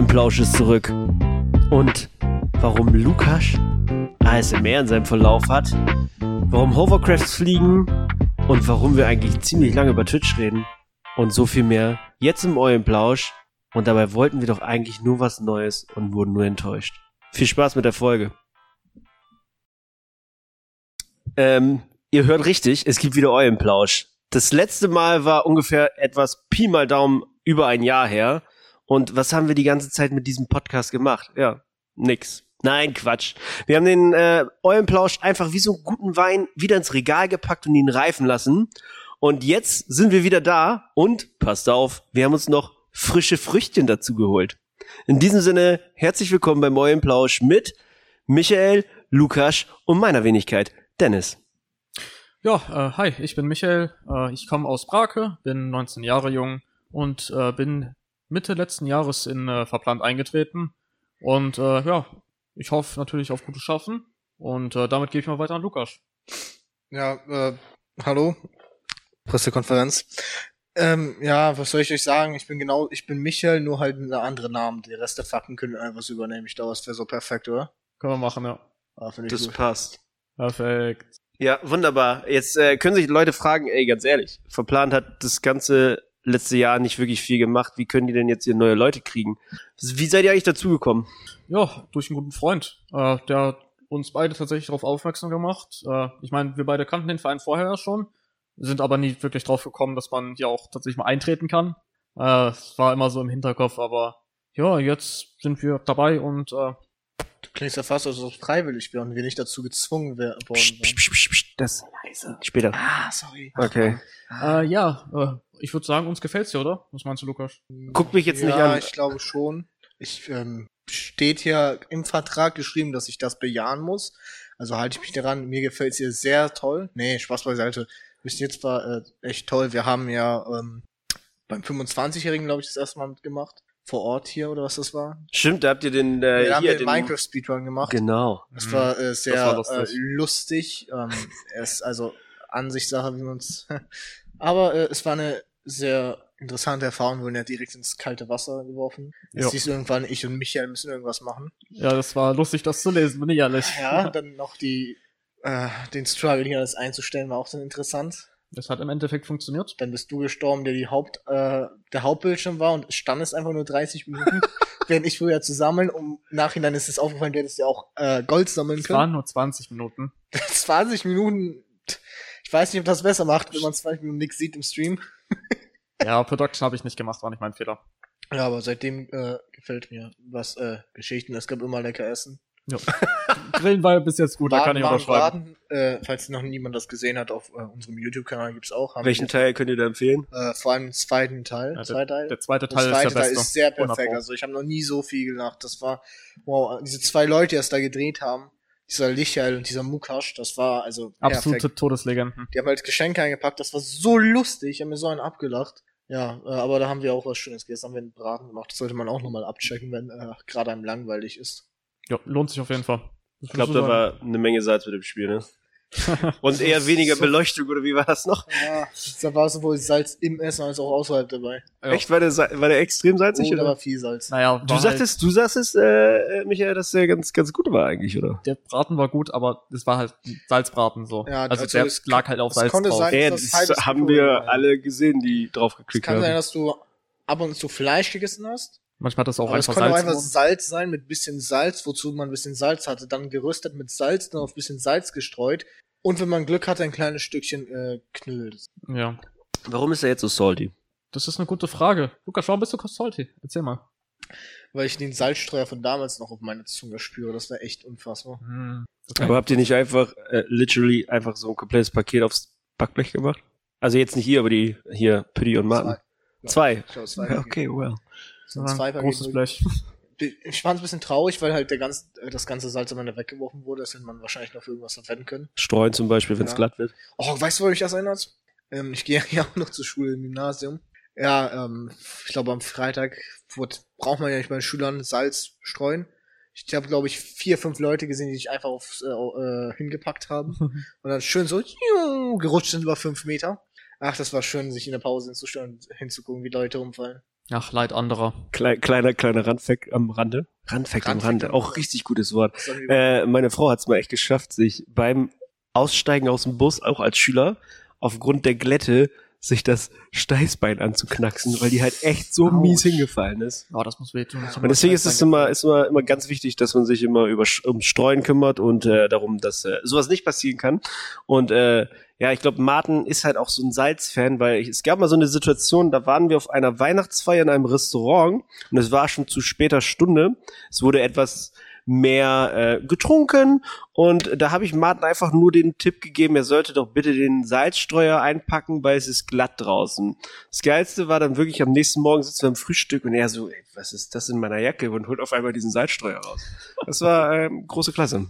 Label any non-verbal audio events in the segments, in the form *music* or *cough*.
Eulenplausch ist zurück. Und warum Lukas ASMR in seinem Verlauf hat, warum Hovercrafts fliegen und warum wir eigentlich ziemlich lange über Twitch reden und so viel mehr jetzt im Eulenplausch. Und dabei wollten wir doch eigentlich nur was Neues und wurden nur enttäuscht. Viel Spaß mit der Folge. Ähm, ihr hört richtig, es gibt wieder Eulenplausch. Das letzte Mal war ungefähr etwas Pi mal Daumen über ein Jahr her. Und was haben wir die ganze Zeit mit diesem Podcast gemacht? Ja, nix. Nein, Quatsch. Wir haben den äh, Eulenplausch einfach wie so einen guten Wein wieder ins Regal gepackt und ihn reifen lassen. Und jetzt sind wir wieder da und passt auf, wir haben uns noch frische Früchtchen dazu geholt. In diesem Sinne, herzlich willkommen beim Eulenplausch mit Michael, Lukas und meiner Wenigkeit, Dennis. Ja, äh, hi, ich bin Michael. Äh, ich komme aus Brake, bin 19 Jahre jung und äh, bin Mitte letzten Jahres in äh, Verplant eingetreten. Und äh, ja, ich hoffe natürlich auf gutes Schaffen. Und äh, damit gebe ich mal weiter an Lukas. Ja, äh, hallo. Pressekonferenz. Ähm, ja, was soll ich euch sagen? Ich bin genau, ich bin Michael, nur halt mit einem anderen Namen. Die Rest der Fakten können wir einfach so übernehmen. Ich glaube, das wäre so perfekt, oder? Können wir machen, ja. Ah, finde ich Das gut. passt. Perfekt. Ja, wunderbar. Jetzt äh, können sich Leute fragen, ey, ganz ehrlich, Verplant hat das ganze letzte Jahr nicht wirklich viel gemacht. Wie können die denn jetzt hier neue Leute kriegen? Wie seid ihr eigentlich dazugekommen? Ja, durch einen guten Freund. Äh, der hat uns beide tatsächlich darauf aufmerksam gemacht. Äh, ich meine, wir beide kannten den Verein vorher ja schon, sind aber nie wirklich drauf gekommen, dass man hier auch tatsächlich mal eintreten kann. Äh, Es war immer so im Hinterkopf, aber ja, jetzt sind wir dabei und äh, Du klingst ja fast, als ob es freiwillig wäre und wir nicht dazu gezwungen wär- worden Psst, wären. psst, psst, psst, das leise. Später. Ah, sorry. Okay. äh, ja, äh, ich würde sagen, uns gefällt's dir, oder? Was meinst du, Lukas? Guck mich jetzt ja, nicht an. ich glaube schon. Ich ähm, steht hier im Vertrag geschrieben, dass ich das bejahen muss. Also halte ich mich daran. Mir gefällt's hier sehr toll. Nee, Spaß beiseite. Bis jetzt war äh, echt toll. Wir haben ja ähm, beim 25-Jährigen, glaube ich, das erste Mal mitgemacht. Vor Ort hier oder was das war. Stimmt, da habt ihr den äh, wir haben hier den Minecraft Speedrun gemacht. Genau. Das Mhm. war äh, sehr war lustig. Äh, lustig. Ähm, ist also Ansichtssache, wie man es. *laughs* Aber äh, es war eine sehr interessante Erfahrung. Wir wurden ja direkt ins kalte Wasser geworfen. Jetzt Ja. siehst du irgendwann, ich und Michael müssen irgendwas machen. Ja, das war lustig, das zu lesen, bin ich ehrlich. Ja, dann noch die äh, den Struggle hier alles einzustellen, war auch dann interessant. Das hat im Endeffekt funktioniert. Dann bist du gestorben, der die Haupt, äh, der Hauptbildschirm war und stand es einfach nur 30 Minuten, *laughs* während ich früher zu sammeln. Um Nachhinein ist es aufgefallen, du hättest ja auch äh, Gold sammeln Es können. waren nur 20 Minuten. *laughs* 20 Minuten. Ich weiß nicht, ob das besser macht, wenn man 20 Minuten nichts sieht im Stream. *laughs* Ja, Production habe ich nicht gemacht, war nicht mein Fehler. Ja, aber seitdem äh, gefällt mir was äh, Geschichten. Es gab immer lecker Essen. Ja. Grillen war bis jetzt gut, da kann ich unterschreiben. warten, äh, falls noch niemand das gesehen hat, auf äh, unserem YouTube-Kanal gibt's auch. Haben Welchen Teil könnt ihr da empfehlen? äh, vor allem den zweiten Teil. Ja, zweiter Teil. Der zweite Der Teil zweite ist der Teil beste. ist sehr 100 perfekt. Pro. Also ich habe noch nie so viel gelacht. Das war, wow, diese zwei Leute, die das da gedreht haben, dieser Lichael und dieser Mukash, das war also Absolute perfekt. Todeslegenden. Die haben halt Geschenke eingepackt, das war so lustig, ich habe mir so einen abgelacht. Ja, äh, aber da haben wir auch was Schönes gegessen, haben wir einen Braten gemacht. Das sollte man auch nochmal abchecken, wenn äh, gerade einem langweilig ist. Ja, lohnt sich auf jeden Fall. Ich glaube, da war eine Menge Salz mit dem Spiel, ne? *laughs* Und eher weniger So- Beleuchtung, oder wie war das noch? Ja, da war sowohl Salz im Essen als auch außerhalb dabei. Ja. Echt? War der, war der extrem salzig, Oh, da oder? war viel Salz. Naja, Du war sagtest, du sagtest, äh, Michael, dass der ganz, ganz gut war eigentlich, oder? halt, der Braten war gut, aber das war halt Salzbraten so. Ja, also, also der es- lag halt auf es Salz konnte drauf. sein- Ja, das das haben wir alle gesehen, die drauf Es geklickt kann sein, haben. dass du ab und zu Fleisch gegessen hast. Manchmal hat das auch aber es einfach konnte auch Salz. einfach. Salz sein mit bisschen Salz, wozu man ein bisschen Salz hatte. Dann geröstet mit Salz, dann auf bisschen Salz gestreut. Und wenn man Glück hatte, ein kleines Stückchen äh, Knödel. Ja. Warum ist er jetzt so salty? Das ist eine gute Frage. Lukas, warum bist du salty? Erzähl mal. Weil ich den Salzstreuer von damals noch auf meine Zunge spüre. Das war echt unfassbar. Hm. Okay. Aber habt ihr nicht einfach, äh, literally einfach so ein komplettes Paket aufs Backblech gemacht? Also jetzt nicht hier, aber die, hier, Pütti und Martin. Zwei. Zwei. Ja, *laughs* okay, well. So Ja, zwei großes. Blech. Ich fand es ein bisschen traurig, weil halt der ganz, äh, das ganze Salz am Ende weggeworfen wurde. Das hätte man wahrscheinlich noch für irgendwas verwenden können. Streuen zum Beispiel, wenn es Ja. glatt wird. Oh, weißt du, wo mich das erinnert? Ähm, ich gehe *laughs* ja auch noch zur Schule im Gymnasium. Ja, ähm, ich glaube am Freitag wurde, braucht man ja nicht bei den Schülern Salz streuen. Ich habe, glaube ich, vier, fünf Leute gesehen, die sich einfach aufs, äh, äh, hingepackt haben *laughs* und dann schön so gerutscht sind über fünf Meter. Ach, das war schön, sich in der Pause hinzustellen und hinzugucken, wie Leute umfallen. Ach, Leid anderer. Klein, kleiner, kleiner Randfact am Rande. Randfact am Rande. Auch richtig gutes Wort. Äh, meine Frau hat es mal echt geschafft, sich beim Aussteigen aus dem Bus, auch als Schüler, aufgrund der Glätte, sich das Steißbein anzuknacksen, weil die halt echt so Autsch. mies hingefallen ist. Oh, das muss wehtun. Und deswegen ist es immer, ist immer, immer ganz wichtig, dass man sich immer über um Streuen kümmert und äh, darum, dass äh, sowas nicht passieren kann. Und äh, ja, ich glaube, Martin ist halt auch so ein Salzfan, weil ich, es gab mal so eine Situation, da waren wir auf einer Weihnachtsfeier in einem Restaurant und es war schon zu später Stunde. Es wurde etwas mehr äh, getrunken und da habe ich Martin einfach nur den Tipp gegeben, er sollte doch bitte den Salzstreuer einpacken, weil es ist glatt draußen. Das Geilste war dann wirklich, am nächsten Morgen sitzen wir am Frühstück und er so, ey, was ist das in meiner Jacke? Und holt auf einmal diesen Salzstreuer raus. Das war ähm, große Klasse.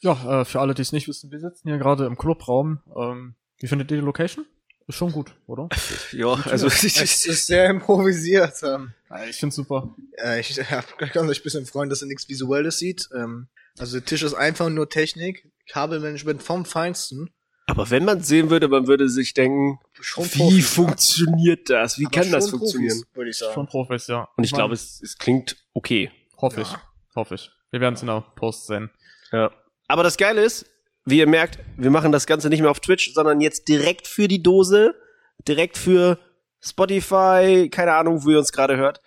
Ja, äh, für alle, die es nicht wissen, wir sitzen hier gerade im Clubraum. Ähm, wie findet ihr die Location? Ist schon gut, oder? *laughs* Ja, also *laughs* es ist sehr improvisiert. Ähm, ich find's super. äh, ich *laughs* kann euch ein bisschen freuen, dass ihr nichts Visuelles sieht. Ähm, also der Tisch ist einfach nur Technik, Kabelmanagement vom Feinsten. aber wenn man sehen würde, man würde sich denken, Schon wie Profis, funktioniert das? Wie Aber kann das schon funktionieren? Profis, würde ich Schon sagen. Profis, ja. Und ich mein, glaube, es, es klingt okay. Hoffe ich. Ja. Hoffe ich. Wir werden es in der Post sehen. Ja. Aber das Geile ist, wie ihr merkt, wir machen das Ganze nicht mehr auf Twitch, sondern jetzt direkt für die Dose, direkt für Spotify, keine Ahnung, wo ihr uns gerade hört.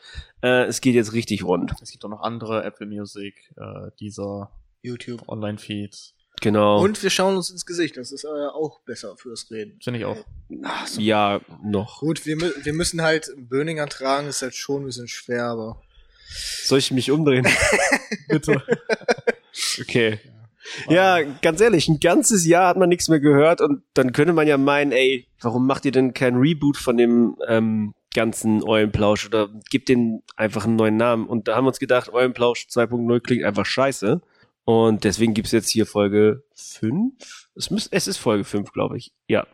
Äh, es geht jetzt richtig rund. Es gibt auch noch andere Apple Music, äh, dieser YouTube. Online-Feeds. Genau. Und wir schauen uns ins Gesicht. Das ist äh, auch besser fürs Reden. Finde ich auch. Ach, so. ja, noch. Gut, wir, mü- wir müssen halt Böninger tragen, ist halt schon ein bisschen schwer, aber. Soll ich mich umdrehen? *laughs* Bitte. Okay. Ja, ganz ehrlich, ein ganzes Jahr hat man nichts mehr gehört und dann könnte man ja meinen, ey, warum macht ihr denn kein Reboot von dem ähm, ganzen Eulenplausch oder gibt den einfach einen neuen Namen? Und da haben wir uns gedacht, Eulenplausch 2.0 klingt einfach scheiße. Und deswegen gibt's jetzt hier Folge 5. Es, müß, es ist Folge 5, glaube ich. Ja,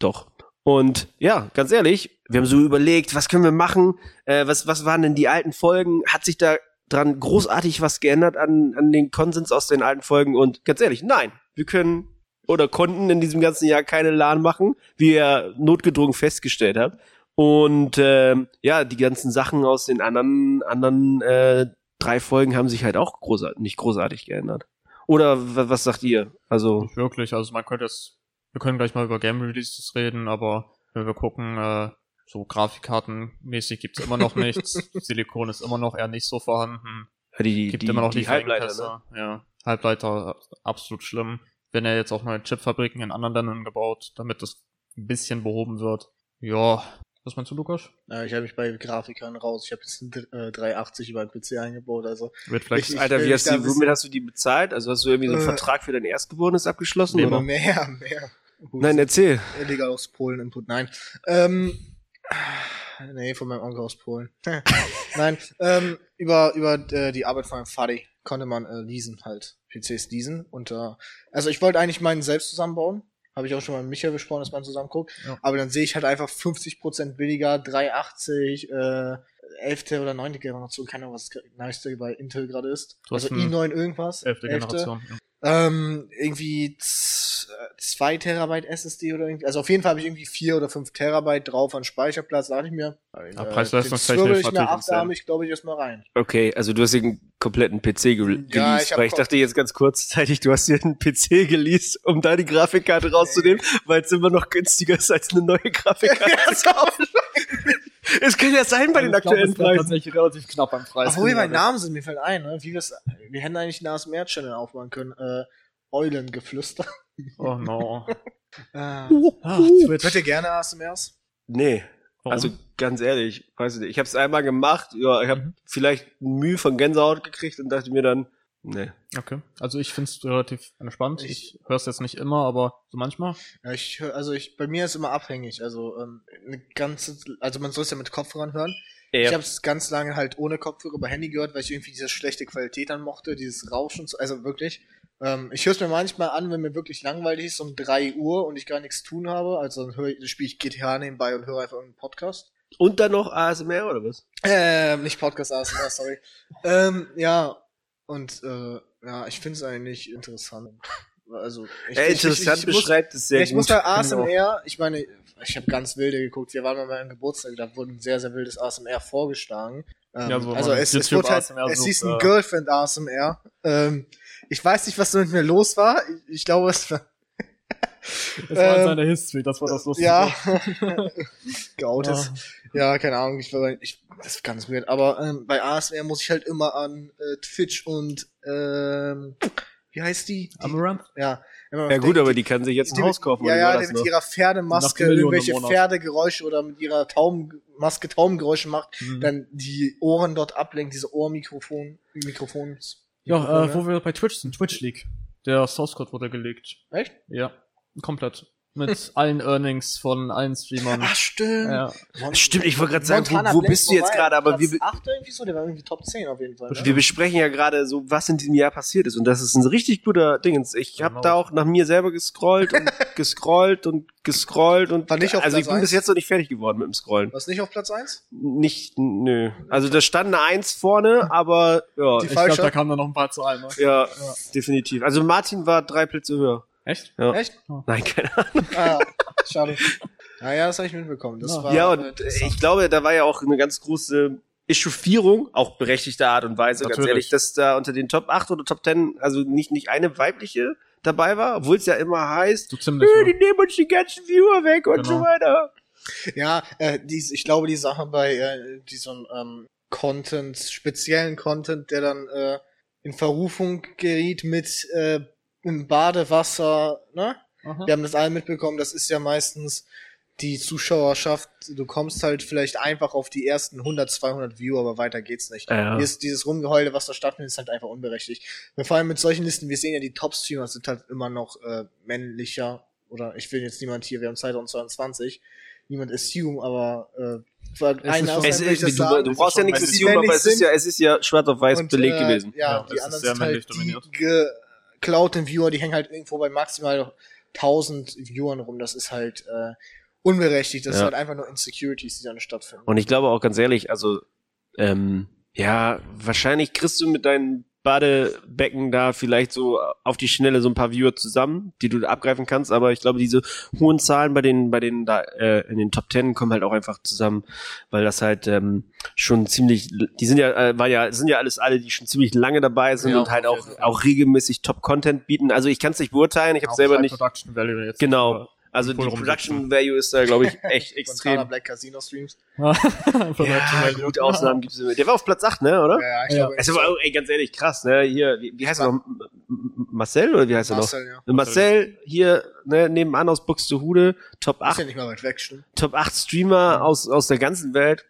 doch. Und ja, ganz ehrlich, wir haben so überlegt, was können wir machen? Äh, was, was waren denn die alten Folgen? Hat sich da dran großartig was geändert an, an den Konsens aus den alten Folgen? Und ganz ehrlich, nein, wir können oder konnten in diesem ganzen Jahr keine LAN machen, wie ihr notgedrungen festgestellt habt. Und ähm, ja, die ganzen Sachen aus den anderen, anderen äh, drei Folgen haben sich halt auch großartig, nicht großartig geändert. Oder wa- was sagt ihr? Also, Nicht wirklich. Also man könnte jetzt, wir können gleich mal über Game Releases reden, aber wenn wir gucken, äh, so Grafikkartenmäßig gibt's immer noch nichts. *laughs* Silikon ist immer noch eher nicht so vorhanden. die, Gibt die, immer noch die Lieferengpässe. ne? Ja, Halbleiter absolut schlimm. Werden ja jetzt auch neue Chipfabriken in anderen Ländern gebaut, damit das ein bisschen behoben wird. Ja, was meinst du, Lukas? Äh, ich habe mich bei Grafikern raus. Ich habe jetzt ein äh, 380 über den PC eingebaut, also. Wird vielleicht Ich- Alter, wie hast du, ein womit hast du die bezahlt? Also hast du irgendwie so einen Äh, Vertrag für dein Erstgeborenes abgeschlossen? Nee, Oder? Mehr, mehr. Gut, Nein, erzähl. illegal aus Polen Input. Nein. Ähm, nee, von meinem Onkel aus Polen. *laughs* Nein, ähm, über über äh, die Arbeit von meinem Vati konnte man äh, leasen halt PCs leasen und äh, also ich wollte eigentlich meinen selbst zusammenbauen. Habe ich auch schon mal mit Michael besprochen, dass man zusammen guckt. Ja. Aber dann sehe ich halt einfach 50% billiger, 380, äh, 11. oder 9. Generation, keine Ahnung, was das neueste bei Intel gerade ist. Du also ein i9 irgendwas. elfte Generation. Ja. Ähm, irgendwie äh, zwei Terabyte SSD oder irgendwie. Also auf jeden Fall habe ich irgendwie vier oder fünf Terabyte drauf an Speicherplatz. Da dachte ich mir, äh, preis-leistungstechnisch den zwirbel ich mir natürlich achtarmig, glaube ich, erstmal rein. Okay, also du hast dir einen kompletten PC ge Ja, geleast, ich weil ich dachte jetzt ganz kurzzeitig, du hast dir einen PC geleast, um da die Grafikkarte rauszunehmen, weil es immer noch günstiger ist, als eine neue *laughs* Grafikkarte zu kaufen. Es kann ja sein bei den Ich glaub, aktuellen Preisen. tatsächlich relativ knapp am Preis. Obwohl, mein Namen sind mir fällt ein, ne? Wie wir's, wir hätten eigentlich einen ASMR-Channel aufmachen können. Äh, Eulengeflüster. Oh no. *laughs* Äh, Ach, hört Twitch. ihr gerne ASMRs? Nee, Warum? also ganz ehrlich, weiß ich nicht. Ich habe es einmal gemacht, ja, ich habe Mhm. vielleicht Mühe von Gänsehaut gekriegt und dachte mir dann, nee. Okay. Also ich finde es relativ entspannt. Ich- Ich höre es jetzt nicht immer, aber so manchmal. Ja, ich hör, also ich, bei mir ist immer abhängig. Also ähm, eine ganze, also man soll es ja mit Kopfhörern hören. Ich habe es ganz lange halt ohne Kopfhörer über Handy gehört, weil ich irgendwie diese schlechte Qualität dann mochte, dieses Rauschen, so- also wirklich. Ähm, ich höre es mir manchmal an, wenn mir wirklich langweilig ist, um 3 Uhr und ich gar nichts zu tun habe. Also dann, ich- dann spiele ich GTA nebenbei und höre einfach einen Podcast. Und dann noch ASMR oder was? Ähm, nicht Podcast ASMR, sorry. ähm, ja, und äh, ja, ich finde es eigentlich interessant. Also ich, Ja, interessant ich, ich, ich muss, beschreibt es sehr ich gut. muss bei ich auch. ASMR, ich meine, ich habe ganz wilde geguckt. Wir waren mal beim Geburtstag, da wurde ein sehr, sehr wildes ASMR vorgeschlagen. Ähm, Ja, so also es, es wurde halt, ASMR es hieß ein äh, Girlfriend ASMR. Ähm, ich weiß nicht, was da mit mir los war. Ich, ich glaube, es war, Es war in Ähm, seiner History, das war das Lustige. *laughs* ja, geoutet. Ja. Keine Ahnung, ich, ich das ist ganz weird. Aber ähm, bei ASMR muss ich halt immer an äh, Twitch und ähm, wie heißt die? die Amaranth? ja, Ja gut, aber die kann sich jetzt ein Haus kaufen, Ja, oder ja, die mit noch? ihrer Pferdemaske irgendwelche. Pferdegeräusche oder mit ihrer Taubenmaske Taubengeräusche macht, Mhm. dann die Ohren dort ablenkt, diese Ohrmikrofon, Mikrofons. Ja, äh, wo wir bei Twitch sind, Twitch League. Der Source Code wurde gelegt. Echt? Ja, komplett. Mit allen Earnings von allen Streamern. Ach, stimmt. Ja. Stimmt, ich wollte gerade sagen, Montana wo, wo bist du jetzt er gerade, aber Platz wir, 8 irgendwie so, der war irgendwie Top 10 auf jeden Fall. Ne? wir besprechen ja gerade so, was in diesem Jahr passiert ist und das ist ein richtig guter Dingens. Ich habe Genau. da auch nach mir selber gescrollt und *laughs* gescrollt und gescrollt und War nicht auf also ich Platz bin bis eins? jetzt noch nicht fertig geworden mit dem Scrollen. Was nicht auf Platz 1? Nicht, nö. Also da stand eine Eins vorne, aber ja, Die Ich glaube, da kamen dann noch ein paar Zahlen. Ne? ja, definitiv. Also Martin war drei Plätze höher. Echt? Ja. Echt? Nein, keine *laughs* Ahnung. Ah, schade. Naja, das habe ich mitbekommen. Das Ja. war Ja, und äh, interessant. ich glaube, da war ja auch eine ganz große Echauffierung, auch berechtigter Art und Weise, ganz Natürlich. ehrlich, dass da unter den Top 8 oder Top 10, also nicht, nicht eine weibliche dabei war, obwohl es ja immer heißt, So ziemlich. "Äh, ja. die nehmen uns die ganzen Viewer weg und Genau. so weiter. Ja, äh, dies, ich glaube, die Sache bei äh, diesem ähm, Content, speziellen Content, der dann äh, in Verrufung geriet mit äh, im Badewasser, ne? Aha. Wir haben das alle mitbekommen, das ist ja meistens die Zuschauerschaft, du kommst halt vielleicht einfach auf die ersten 100, 200 Viewer, aber weiter geht's nicht. Ja. Dieses, dieses Rumgeheule, was da stattfindet, ist halt einfach unberechtigt. Und vor allem mit solchen Listen, wir sehen ja, die Top-Streamer sind halt immer noch äh, männlicher, oder ich will jetzt niemand hier, wir haben 2022, niemand assume, aber äh, Es ist, du, sagen. du brauchst ja nichts zu aber es ist ja, es ist ja schwarz auf weiß Und, belegt äh, gewesen. Ja, Ja, die anderen ist sehr sind halt die dominiert. geklauten Viewer, die hängen halt irgendwo bei maximal 1000 Viewern rum. Das ist halt äh, unberechtigt. Das Ja. ist halt einfach nur Insecurities, die dann stattfinden. Und ich glaube auch ganz ehrlich, also ähm, ja, wahrscheinlich kriegst du mit deinen Badebecken da vielleicht so auf die Schnelle so ein paar Viewer zusammen, die du abgreifen kannst, aber ich glaube, diese hohen Zahlen bei den, bei den da äh, in den Top Ten kommen halt auch einfach zusammen, weil das halt ähm, schon ziemlich, die sind ja, äh, war ja, sind ja alles alle, die schon ziemlich lange dabei sind Ja, und halt auch, auch regelmäßig Top-Content bieten. Also ich kann es nicht beurteilen, ich habe selber nicht. Genau. Also die. Production Value ist da, glaube ich, *laughs* echt Montana extrem. Black Casino Streams. *laughs* Ja, Value. gut, Ausnahmen gibt's immer. Der war auf Platz 8, ne, oder? Ja, ich Ja. glaube, Es war, auch, ey, ganz ehrlich, krass, ne? Hier, wie, wie heißt er noch? Marcel oder wie heißt er noch? Marcel, ja. Marcel hier, ne, nebenan aus Buxtehude, Top Ist ja 8, nicht mal weit weg, stimmt. Top 8 Streamer aus, aus der ganzen Welt.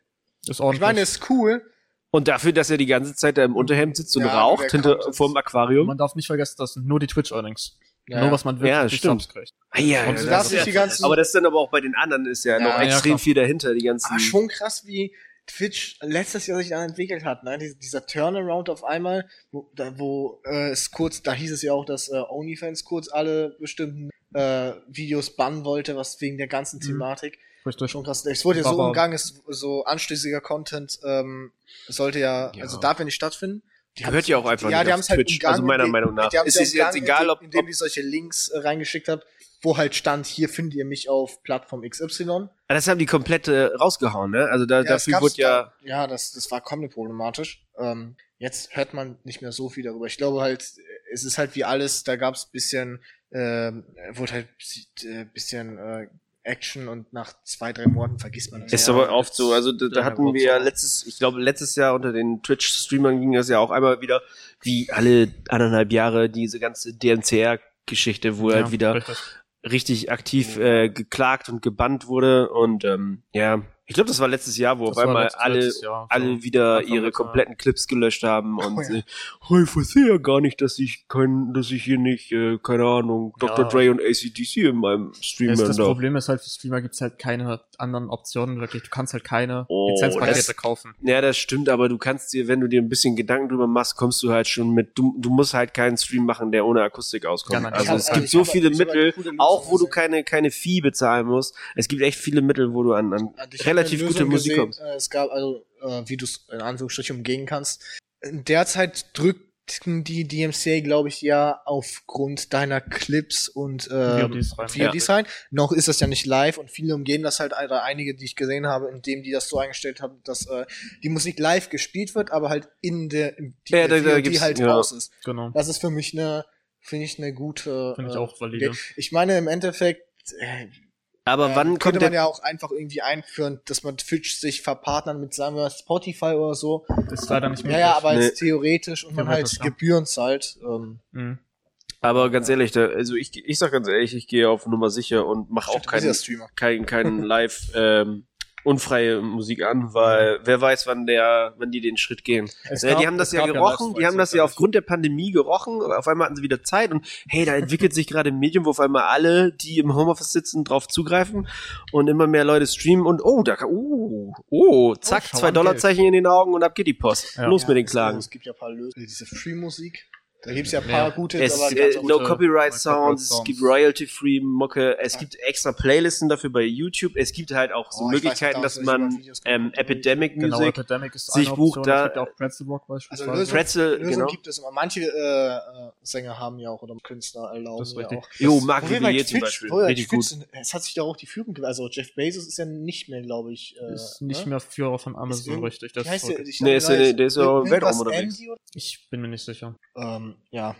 Ist Ich ordentlich. meine, ist cool. Und dafür, dass er die ganze Zeit da im Unterhemd sitzt und Ja, raucht hinter, Content. vorm Aquarium. man darf nicht vergessen, das sind nur die Twitch-Earnings. Ja. Nur was man wirklich Ja. Subs kriegt. Ah, ja, Und ja, das ist die ganzen- aber das ist dann aber auch bei den anderen ist ja, Ja, noch extrem viel dahinter, die ganzen. Aber schon krass, wie Twitch letztes Jahr sich dann entwickelt hat, ne? Dies- Dieser Turnaround auf einmal, wo, da, wo äh, es kurz, da hieß es ja auch, dass äh, OnlyFans kurz alle bestimmten äh, Videos bannen wollte, was wegen der ganzen Mhm. Thematik. Richtig. Schon krass. Es wurde ja so umgangen, so anstößiger Content ähm, sollte ja, Ja. also darf ja nicht stattfinden. Die haben's- ja auch einfach ja, nicht die auf halt Twitch, also meiner Meinung nach. Es ja ist jetzt egal, ob- indem, die solche Links äh, reingeschickt habt, wo halt stand, hier findet ihr mich auf Plattform XY. Ah, Das haben die komplett äh, rausgehauen, ne? Also da, es dafür wurde ja. Da, ja, das, das war komplett problematisch. Ähm, jetzt hört man nicht mehr so viel darüber. Ich glaube halt, es ist halt wie alles, da gab's bisschen, ähm, wurde halt äh, bisschen äh, Action und nach zwei, drei Monaten vergisst man das. Ist Ja, aber oft so. Also da, da hatten wir ja letztes, ich glaube letztes Jahr unter den Twitch-Streamern ging das ja auch einmal wieder, wie alle anderthalb Jahre diese ganze DMCR-Geschichte, wo Ja, halt wieder richtig. richtig aktiv äh, geklagt und gebannt wurde und ähm, ja, ich glaube, das war letztes Jahr, wo auf einmal alle Jahr, alle so wieder ihre kompletten Clips gelöscht haben und Oh ja. äh, oh, ich verstehe ja gar nicht, dass ich kein, dass ich hier nicht, äh, keine Ahnung, Dr. Ja. Dre und ACDC in meinem Stream hören das darf. Problem ist halt, für Streamer gibt's halt keine anderen Optionen, wirklich. Du kannst halt keine Oh, Lizenzpakete das- kaufen. Ja, das stimmt, aber du kannst dir, wenn du dir ein bisschen Gedanken drüber machst, kommst du halt schon mit, du, du musst halt keinen Stream machen, der ohne Akustik auskommt. Ja, also es gibt so viele hab Mittel, auch wo du keine, keine Fee bezahlen musst. Es gibt echt viele Mittel, wo du an, an relativ eine gute Musik gesehen, kommst. Äh, es gab also, äh, wie du es in Anführungsstrichen umgehen kannst. Derzeit drückt die DMCA, glaube ich, ja aufgrund deiner Clips und äh. VODs rein. Noch ist das ja nicht live und viele umgehen das halt, oder einige, die ich gesehen habe, indem die das so eingestellt haben, dass äh, die Musik live gespielt wird, aber halt in der im, die, Ja, da- da gibt's- halt ja. raus ist. Genau. Das ist für mich eine, finde ich eine gute. Finde ich äh, auch valide. Idee. Ich meine im Endeffekt. Aber äh, wann könnte kommt man ja auch einfach irgendwie einführen, dass man Twitch sich verpartnert mit, sagen wir, Spotify oder so. Ist leider nicht möglich. ja, aber Nee. als theoretisch und man halt. Gebühren zahlt. Ähm, Mhm. aber ganz ehrlich, da, also ich, ich sag ganz ehrlich, ich gehe auf Nummer sicher und mache auch keinen Streamer. kein, kein *laughs* live ähm, unfreie Musik an, weil wer weiß, wann der, wann die den Schritt gehen. Äh, die gab- haben das ja gerochen, die haben das ja aufgrund der Pandemie gerochen, auf einmal hatten sie wieder Zeit und hey, da entwickelt sich gerade ein Medium, wo auf einmal alle, die im Homeoffice sitzen, drauf zugreifen und immer mehr Leute streamen und oh, da kann, oh, oh, zack, schau zwei Dollarzeichen in den Augen und ab geht die Post. Ja. Los mit den Klagen. Es gibt ja ein paar Lösungen. Diese Free-Musik. Da gibt's ja ein Ja. paar gute, Es, aber äh, no gute. gute- Copyright no Sounds, es gibt. Royalty-Free Mucke, es gibt extra Playlisten dafür bei YouTube, es gibt halt auch so Oh, ich weiß Möglichkeiten, nicht, dass man ähm, geguckt. Epidemic Genau, Music, Epidemic ist sich bucht, Option. da- Es gibt ja auch Pretzel Rock Also beispielsweise. Lösung, Pretzel, Lösung genau. gibt es immer. Manche äh, äh, Sänger haben ja auch oder Künstler erlauben Das ja auch. Jo, bei Rivier zum Beispiel, richtig Twitch gut. Es hat sich da auch die Führung gewählt. Also Jeff Bezos ist ja nicht mehr, glaube ich. Äh, ist nicht ne? mehr Führer von Amazon, richtig. Das heißt ist der? ja- der ist ja auch im Weltraum unterwegs. Ich bin mir nicht sicher. Ähm, ja.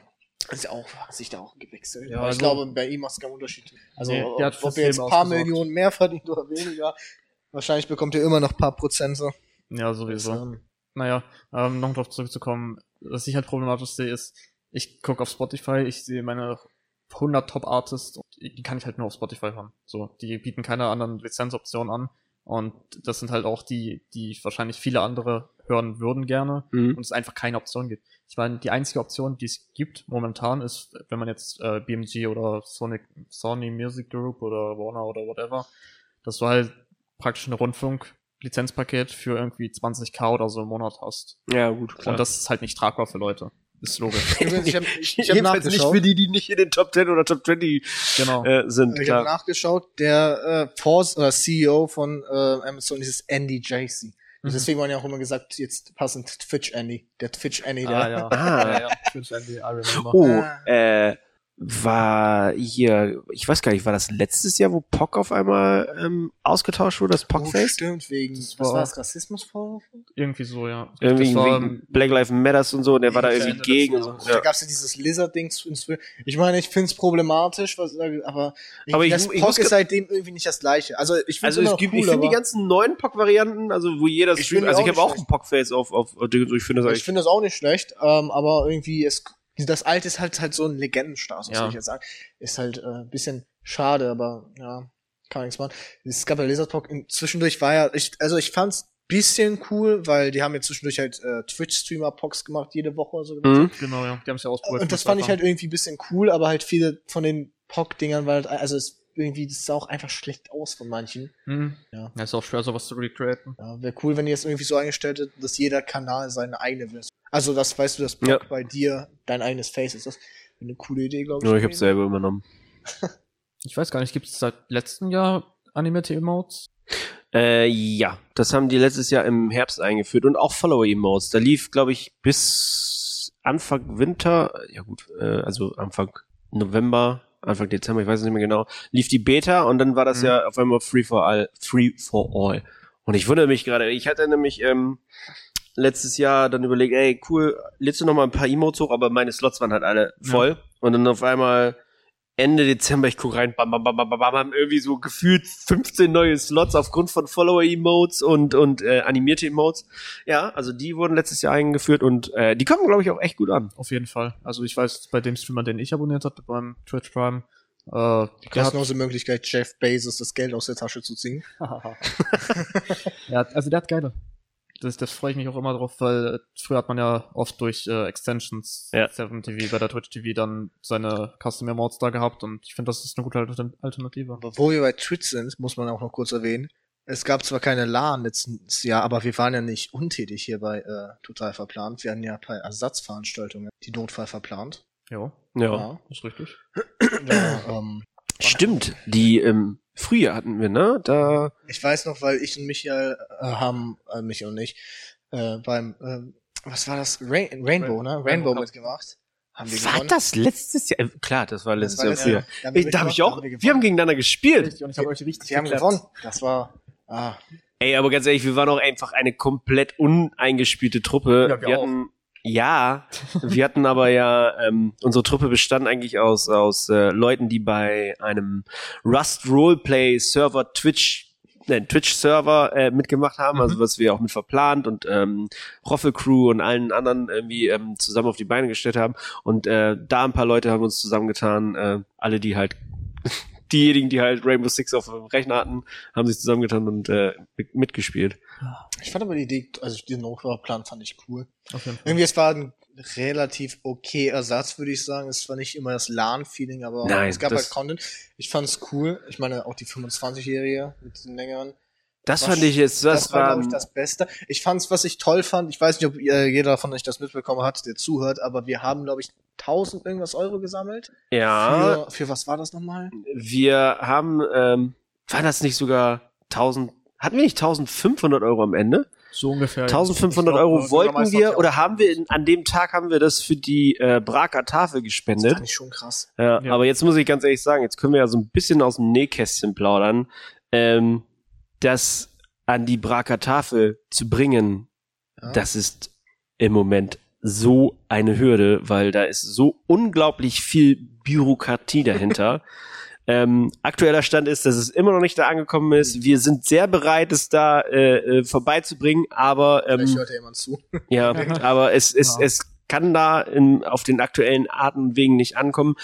Ist ja auch, hat sich da auch gewechselt. Ja, Aber ich also- glaube, bei ihm macht es keinen Unterschied. Also, Nee, ob fürs er jetzt ein paar ausgesorgt. Millionen mehr verdient oder weniger, wahrscheinlich bekommt er immer noch ein paar Prozente. Ja, sowieso. Ähm, Naja, ähm, noch darauf zurückzukommen, was ich halt problematisch sehe, ist, ich gucke auf Spotify, ich sehe meine 100 Top-Artists, und die kann ich halt nur auf Spotify hören. So, die bieten keine anderen Lizenzoptionen an. Und das sind halt auch die, die wahrscheinlich viele andere hören würden gerne Mhm. und es einfach keine Option gibt. Ich meine, die einzige Option, die es gibt momentan, ist, wenn man jetzt äh, BMG oder Sonic, Sony Music Group oder Warner oder whatever, dass du halt praktisch eine Rundfunk-Lizenzpaket für irgendwie 20k oder so im Monat hast. Ja, gut, klar. Und das ist halt nicht tragbar für Leute. Ist logisch. *laughs* Ich habe ich, hab Jedenfalls nicht nachgeschaut. für die, die nicht in den Top 10 oder Top 20 genau. äh, sind, Ich habe nachgeschaut, der äh, Force, äh, CEO von äh, Amazon ist Andy Jassy. Mhm. Deswegen waren ja auch immer gesagt, jetzt passend Twitch Andy. Der Twitch Andy, der. Ah, ja. *laughs* Ah. ja, ja. Twitch Andy, I remember. Oh, Ah. äh, war hier, ich weiß gar nicht, war das letztes Jahr, wo Pock auf einmal ähm, ausgetauscht wurde, das Oh, Pockface? stimmt, wegen, Das was war- das, Rassismusvorwürfe? Irgendwie so, ja. Irgendwie das war, wegen Black Lives Matters und so, und der war da irgendwie gegen. so. Da Ja. gab's ja dieses Lizard-Ding. Ich meine, ich find's problematisch, was, aber, ich, Aber ich- das ich Pock ist seitdem irgendwie nicht das gleiche. Also ich find's Also es gibt, cool, ich finde die ganzen neuen Pock-Varianten, also wo jeder Ich streamt, finde also auch ich habe auch ein Pockface auf, auf, auf Dinge, so ich finde das ich eigentlich. finde das auch nicht schlecht, ähm, aber irgendwie es das alte ist halt halt so ein Legendenstatus, Ja. soll ich jetzt sagen. Ist halt äh, ein bisschen schade, aber ja, kann man nichts machen. Es gab ja in- zwischendurch war ja, ich, also ich fand's bisschen cool, weil die haben jetzt zwischendurch halt äh, Twitch-Streamer Pox gemacht, jede Woche oder so. Mhm. genau, ja. Die haben es ja ausprobiert. Und das fand ich halt irgendwie ein bisschen cool, aber halt viele von den Pock-Dingern war halt, also es irgendwie, das sah auch einfach schlecht aus von manchen. Mhm. Ja. Ja, ist auch schwer, sowas zu recreaten. Ja, Wäre cool, wenn ihr es irgendwie so eingestellt hättet, dass jeder Kanal seine eigene Version. Also das weißt du, dass Pock Ja. bei dir dein eigenes Face ist. Das eine coole Idee, glaube ich. Ja, ich habe selber übernommen. *laughs* Ich weiß gar nicht, gibt es seit letztem Jahr animierte Emotes? Äh, ja, das haben die letztes Jahr im Herbst eingeführt und auch Follower-Emotes. Da lief, glaube ich, bis Anfang Winter, ja gut, äh, also Anfang November, Anfang Dezember, ich weiß es nicht mehr genau, lief die Beta und dann war das Mhm. ja auf einmal Free for All, Free for All. Und ich wundere mich gerade, ich hatte nämlich ähm, letztes Jahr dann überlegt, ey, cool, lädst du noch mal ein paar Emotes hoch, aber meine Slots waren halt alle voll. Und dann auf einmal Ende Dezember, ich guck rein, bam, bam, bam, bam, bam, bam, haben irgendwie so gefühlt 15 neue Slots aufgrund von Follower-Emotes und, und äh, animierte Emotes. Ja, also die wurden letztes Jahr eingeführt und äh, die kommen, glaube ich, auch echt gut an. Auf jeden Fall. Also ich weiß, bei dem Streamer, den ich abonniert hatte, beim Twitch Prime, äh, der hat, Kostenlose Möglichkeit, Jeff Bezos das Geld aus der Tasche zu ziehen. *laughs* ja, also der hat geile. Das, das freue ich mich auch immer drauf, weil früher hat man ja oft durch äh, Extensions, Ja. 7 TV, bei der Twitch TV dann seine Custom Emotes da gehabt und ich finde, das ist eine gute Alter- Alternative. Aber wo wir bei Twitch sind, muss man auch noch kurz erwähnen. Es gab zwar keine LAN letztes Jahr, aber wir waren ja nicht untätig hier bei äh, Total Verplant. Wir hatten ja bei Ersatzveranstaltungen die Notfall verplant. Ja, Ja. ist richtig. Ja, ähm, Stimmt, die ähm, früher hatten wir, ne? Da ich weiß noch, weil ich und Michael äh, haben, äh, Michael und ich, äh, beim äh, was war das? Rain Rainbow, ne? Rainbow Rainbow mitgemacht. Haben wir War gewonnen. das letztes Jahr? Äh, Klar, das war letztes war Jahr früher. Ey, Da habe ich auch, haben wir wir haben gegeneinander gespielt. Richtig, und ich habe euch richtig Wir haben gewonnen. Das war, ah, Ey, aber ganz ehrlich, wir waren auch einfach eine komplett uneingespielte Truppe. Ja, wir wir auch. hatten, ja, wir hatten aber ja, ähm, unsere Truppe bestand eigentlich aus, aus äh, Leuten, die bei einem Rust Roleplay Server Twitch, nein, Twitch Server äh, mitgemacht haben, also Mhm. was wir auch mit verplant und ähm, Roffel Crew und allen anderen irgendwie ähm, zusammen auf die Beine gestellt haben. Und äh, da ein paar Leute haben uns zusammengetan, äh, alle, die halt diejenigen, die halt Rainbow Six auf dem Rechner hatten, haben sich zusammengetan und äh, mit- mitgespielt. ich fand aber die Idee, also diesen Hochbauplan fand ich cool. Fall. Irgendwie, es war ein relativ okay Ersatz, würde ich sagen. Es war nicht immer das LAN-Feeling, aber Nein, es gab halt Content. Ich fand's cool. Ich meine, auch die 25-Jährige mit den längeren. Das war fand ich jetzt, das, Das, war, war, glaube ich, das Beste. Ich fand's, was ich toll fand, ich weiß nicht, ob äh, jeder von euch das mitbekommen hat, der zuhört, aber wir haben, glaube ich, 1000 irgendwas Euro gesammelt. ja, Für, für was war das nochmal? wir haben, ähm, war das nicht sogar 1000, hatten wir nicht 1500 Euro am Ende? So ungefähr. 1500 Ich glaub, Euro wollten wir, oder haben wir, in, an dem Tag haben wir das für die äh, Braker Tafel Das gespendet. fand ich schon krass. Ja, Ja. aber jetzt muss ich ganz ehrlich sagen, jetzt können wir ja so ein bisschen aus dem Nähkästchen plaudern. Ähm, das an die Braker Tafel zu bringen, Ja. das ist im Moment so eine Hürde, weil da ist so unglaublich viel Bürokratie dahinter. *laughs* ähm, aktueller Stand ist, dass es immer noch nicht da angekommen ist. Wir sind sehr bereit, es da äh, äh, vorbeizubringen, aber Vielleicht ähm, hört ja jemand zu. ja, *laughs* aber es, es, Ja. es kann da in, auf den aktuellen Arten und Wegen nicht ankommen,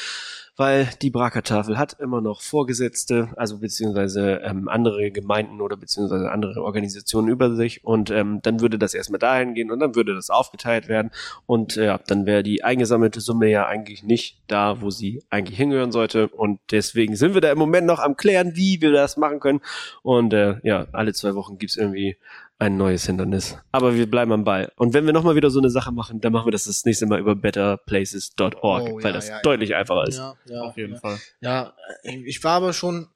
weil die Braker-Tafel hat immer noch Vorgesetzte, also beziehungsweise ähm, andere Gemeinden oder beziehungsweise andere Organisationen über sich. Und ähm, dann würde das erstmal dahin gehen und dann würde das aufgeteilt werden. Und äh, ja, dann wäre die eingesammelte Summe ja eigentlich nicht da, wo sie eigentlich hingehören sollte. Und deswegen sind wir da im Moment noch am klären, wie wir das machen können. Und äh, ja, alle zwei Wochen gibt's irgendwie ein neues Hindernis. Aber wir bleiben am Ball. Und wenn wir nochmal wieder so eine Sache machen, dann machen wir das das nächste Mal über betterplaces.org, Oh, weil ja, das ja, ja. deutlich einfacher ist. Ja, ja, Auf jeden ja. Fall. Ja, ich war aber schon.